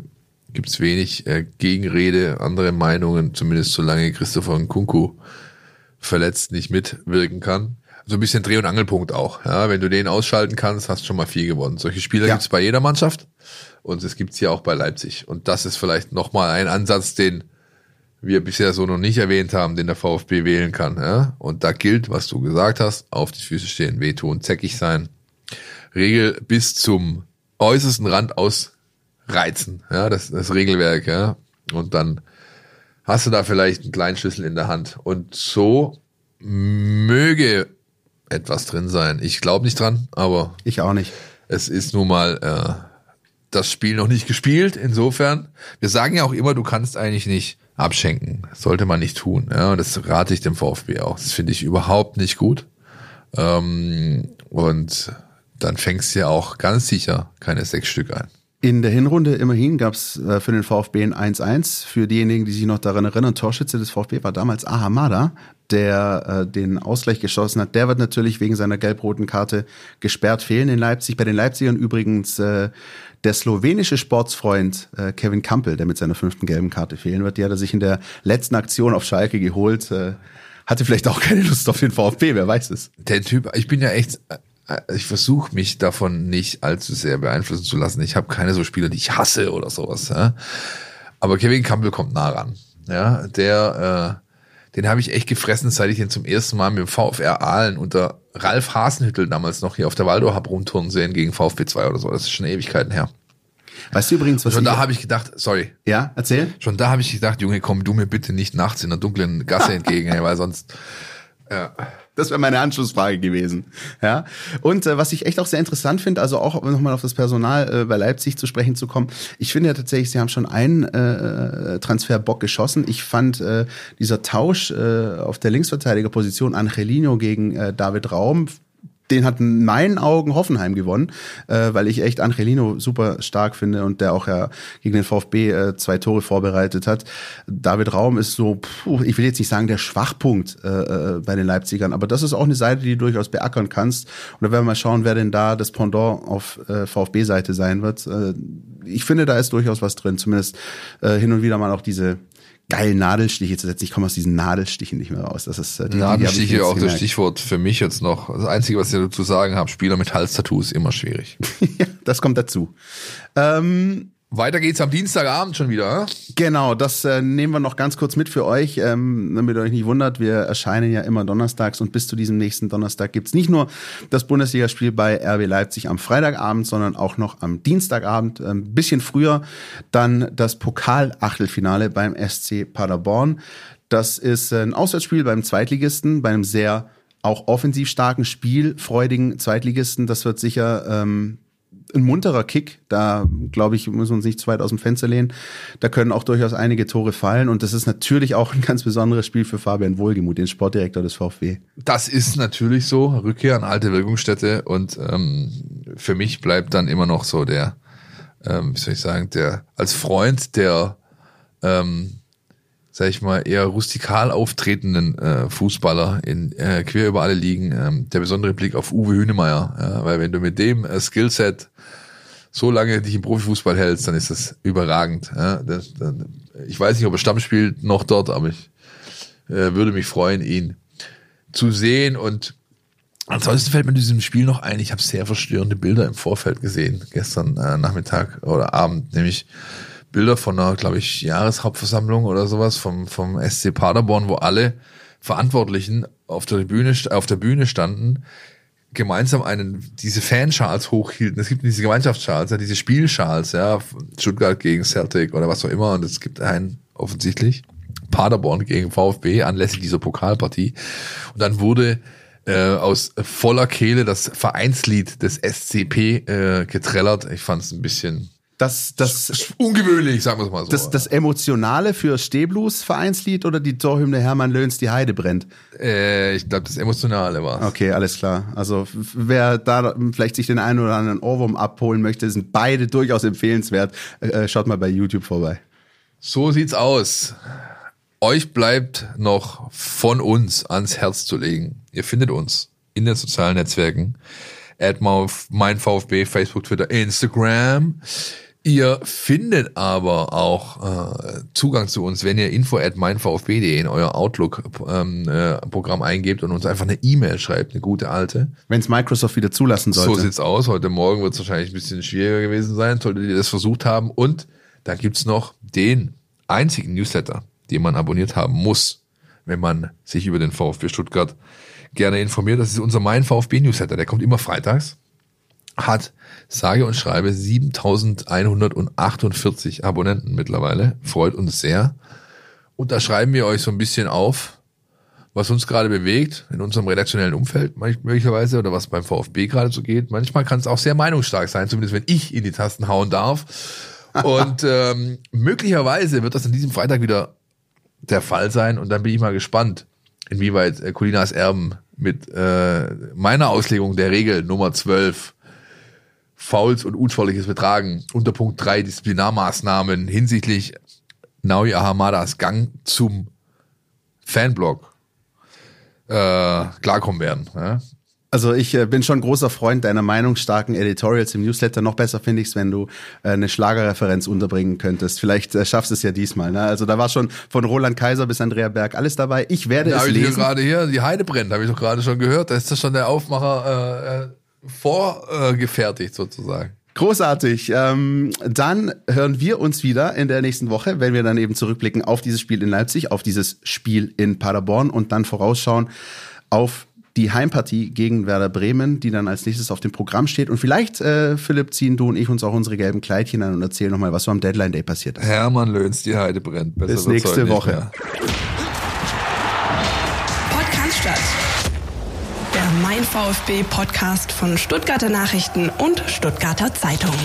gibt's wenig äh, Gegenrede, andere Meinungen, zumindest solange Christopher Nkunku verletzt nicht mitwirken kann. So ein bisschen Dreh- und Angelpunkt auch. Ja, wenn du den ausschalten kannst, hast du schon mal viel gewonnen. Solche Spieler Ja. gibt's bei jeder Mannschaft und es gibt's hier auch bei Leipzig. Und das ist vielleicht nochmal ein Ansatz, den wir bisher so noch nicht erwähnt haben, den der VfB wählen kann. Ja? Und da gilt, was du gesagt hast, auf die Füße stehen, wehtun, zäckig sein. Regel bis zum äußersten Rand ausreizen. Ja, das, das Regelwerk, ja. Und dann hast du da vielleicht einen kleinen Schlüssel in der Hand. Und so möge etwas drin sein. Ich glaube nicht dran, aber Ich auch nicht. es ist nun mal äh, das Spiel noch nicht gespielt. Insofern, wir sagen ja auch immer, du kannst eigentlich nicht abschenken. Das sollte man nicht tun. Ja, das rate ich dem VfB auch. Das finde ich überhaupt nicht gut. Ähm, und dann fängst du ja auch ganz sicher keine sechs Stück ein. In der Hinrunde immerhin gab es äh, für den VfB ein 1-1. Für diejenigen, die sich noch daran erinnern, Torschütze des VfB war damals Ahamada, der äh, den Ausgleich geschossen hat. Der wird natürlich wegen seiner gelb-roten Karte gesperrt fehlen in Leipzig. Bei den Leipzigern übrigens äh, der slowenische Sportsfreund äh, Kevin Kampel, der mit seiner fünften gelben Karte fehlen wird. Die hat er sich in der letzten Aktion auf Schalke geholt. Äh, hatte vielleicht auch keine Lust auf den VfB, wer weiß es. Der Typ, ich bin ja echt, ich versuche mich davon nicht allzu sehr beeinflussen zu lassen. Ich habe keine so Spieler, die ich hasse oder sowas. Ja? Aber Kevin Campbell kommt nah ran. Ja, der, äh, den habe ich echt gefressen, seit ich ihn zum ersten Mal mit dem VfR Aalen unter Ralf Hasenhüttel damals noch hier auf der Waldorf hab rumturnen sehen gegen VfB 2 oder so. Das ist schon Ewigkeiten her. Weißt du übrigens, was Schon da habe ich gedacht, sorry, Ja, erzähl. schon da habe ich gedacht, Junge, komm du mir bitte nicht nachts in der dunklen Gasse entgegen, ey, weil sonst Das wäre meine Anschlussfrage gewesen. Ja. Und äh, was ich echt auch sehr interessant finde, also auch nochmal auf das Personal äh, bei Leipzig zu sprechen zu kommen. Ich finde ja tatsächlich, sie haben schon einen äh, Transferbock geschossen. Ich fand äh, dieser Tausch äh, auf der Linksverteidigerposition Angelino gegen äh, David Raum den hat in meinen Augen Hoffenheim gewonnen, äh, weil ich echt Angelino super stark finde und der auch ja gegen den VfB äh, zwei Tore vorbereitet hat. David Raum ist so, puh, ich will jetzt nicht sagen der Schwachpunkt äh, äh, bei den Leipzigern, aber das ist auch eine Seite, die du durchaus beackern kannst. Und da werden wir mal schauen, wer denn da das Pendant auf äh, VfB-Seite sein wird. Äh, ich finde, da ist durchaus was drin, zumindest äh, hin und wieder mal auch diese geilen Nadelstiche zu setzen. Ich komme aus diesen Nadelstichen nicht mehr raus. Das ist äh, die, die Nadelstiche jetzt auch das gemerkt. Stichwort für mich jetzt noch. Das Einzige, was ich dazu sagen habe, Spieler mit Halstattoos ist immer schwierig. ja, das kommt dazu. Ähm, Weiter geht's am Dienstagabend schon wieder. Äh? Genau, das äh, nehmen wir noch ganz kurz mit für euch, ähm, damit ihr euch nicht wundert. Wir erscheinen ja immer donnerstags und bis zu diesem nächsten Donnerstag gibt's nicht nur das Bundesligaspiel bei RB Leipzig am Freitagabend, sondern auch noch am Dienstagabend, ein ähm, bisschen früher, dann das Pokal-Achtelfinale beim SC Paderborn. Das ist ein Auswärtsspiel beim Zweitligisten, bei einem sehr auch offensiv starken, spielfreudigen Zweitligisten. Das wird sicher ähm, ein munterer Kick. Da, glaube ich, müssen wir uns nicht zu weit aus dem Fenster lehnen. Da können auch durchaus einige Tore fallen. Und das ist natürlich auch ein ganz besonderes Spiel für Fabian Wohlgemuth, den Sportdirektor des VfB. Das ist natürlich so. Rückkehr an alte Wirkungsstätte. Und ähm, für mich bleibt dann immer noch so der, ähm, wie soll ich sagen, der als Freund der, ähm, sag ich mal, eher rustikal auftretenden äh, Fußballer in äh, quer über alle Ligen, ähm, der besondere Blick auf Uwe Hünemeyer. Ja, weil wenn du mit dem äh, Skillset so lange dich im Profifußball hältst, dann ist das überragend. Ja, das, das, ich weiß nicht, ob er Stamm spielt noch dort, aber ich äh, würde mich freuen, ihn zu sehen. Und ansonsten fällt mir in diesem Spiel noch ein, ich habe sehr verstörende Bilder im Vorfeld gesehen, gestern äh, Nachmittag oder Abend, nämlich Bilder von einer, glaube ich, Jahreshauptversammlung oder sowas vom, vom SC Paderborn, wo alle Verantwortlichen auf der Bühne, auf der Bühne standen, gemeinsam einen, diese Fanschals hochhielten. Es gibt diese Gemeinschaftsschals, ja, diese Spielschals, ja, Stuttgart gegen Celtic oder was auch immer. Und es gibt einen, offensichtlich, Paderborn gegen VfB anlässlich dieser Pokalpartie. Und dann wurde äh, aus voller Kehle das Vereinslied des SCP äh, getrellert. Ich fand es ein bisschen Das, das, ungewöhnlich, sagen wir es mal so. das, das Emotionale für Stehblues Vereinslied oder die Torhymne Hermann Löhns Die Heide brennt? äh, ich glaube, das Emotionale war Okay, alles klar. Also wer da vielleicht sich den einen oder anderen Ohrwurm abholen möchte, sind beide durchaus empfehlenswert. Äh, schaut mal bei YouTube vorbei. So sieht's aus. Euch bleibt noch von uns ans Herz zu legen. Ihr findet uns in den sozialen Netzwerken at mein VfB, Facebook, Twitter, Instagram. Ihr findet aber auch äh, Zugang zu uns, wenn ihr info at meinvfb.de in euer Outlook-Programm ähm, äh, eingebt und uns einfach eine E-Mail schreibt, eine gute alte. Wenn es Microsoft wieder zulassen sollte. So sieht's aus. Heute Morgen wird es wahrscheinlich ein bisschen schwieriger gewesen sein, solltet ihr das versucht haben. Und da gibt's noch den einzigen Newsletter, den man abonniert haben muss, wenn man sich über den VfB Stuttgart gerne informiert. Das ist unser Mein VfB Newsletter. Der kommt immer freitags hat sage und schreibe 7148 Abonnenten mittlerweile. Freut uns sehr. Und da schreiben wir euch so ein bisschen auf, was uns gerade bewegt in unserem redaktionellen Umfeld möglicherweise oder was beim VfB gerade so geht. Manchmal kann es auch sehr meinungsstark sein, zumindest wenn ich in die Tasten hauen darf. Und ähm, möglicherweise wird das an diesem Freitag wieder der Fall sein und dann bin ich mal gespannt, inwieweit äh, Colinas Erben mit äh, meiner Auslegung der Regel Nummer 12 Fouls und unsportliches Betragen. Unter Punkt 3 Disziplinarmaßnahmen hinsichtlich Naui Ahamadas Gang zum Fanblog äh, klarkommen werden. Ja? Also ich äh, bin schon großer Freund deiner meinungsstarken Editorials im Newsletter. Noch besser finde ich es, wenn du äh, eine Schlagerreferenz unterbringen könntest. Vielleicht äh, schaffst du es ja diesmal. Ne? Also da war schon von Roland Kaiser bis Andrea Berg alles dabei. Ich werde da es lesen. gerade hier, die Heide brennt, habe ich doch gerade schon gehört. Da ist das schon der Aufmacher äh vorgefertigt sozusagen. Großartig. Ähm, dann hören wir uns wieder in der nächsten Woche, wenn wir dann eben zurückblicken auf dieses Spiel in Leipzig, auf dieses Spiel in Paderborn und dann vorausschauen auf die Heimpartie gegen Werder Bremen, die dann als nächstes auf dem Programm steht. Und vielleicht, äh, Philipp, ziehen du und ich uns auch unsere gelben Kleidchen an und erzählen nochmal, was so am Deadline Day passiert ist. Hermann Löhns, die Heide brennt. Besser Bis nächste Woche. Mehr. Mein VfB Podcast von Stuttgarter Nachrichten und Stuttgarter Zeitung.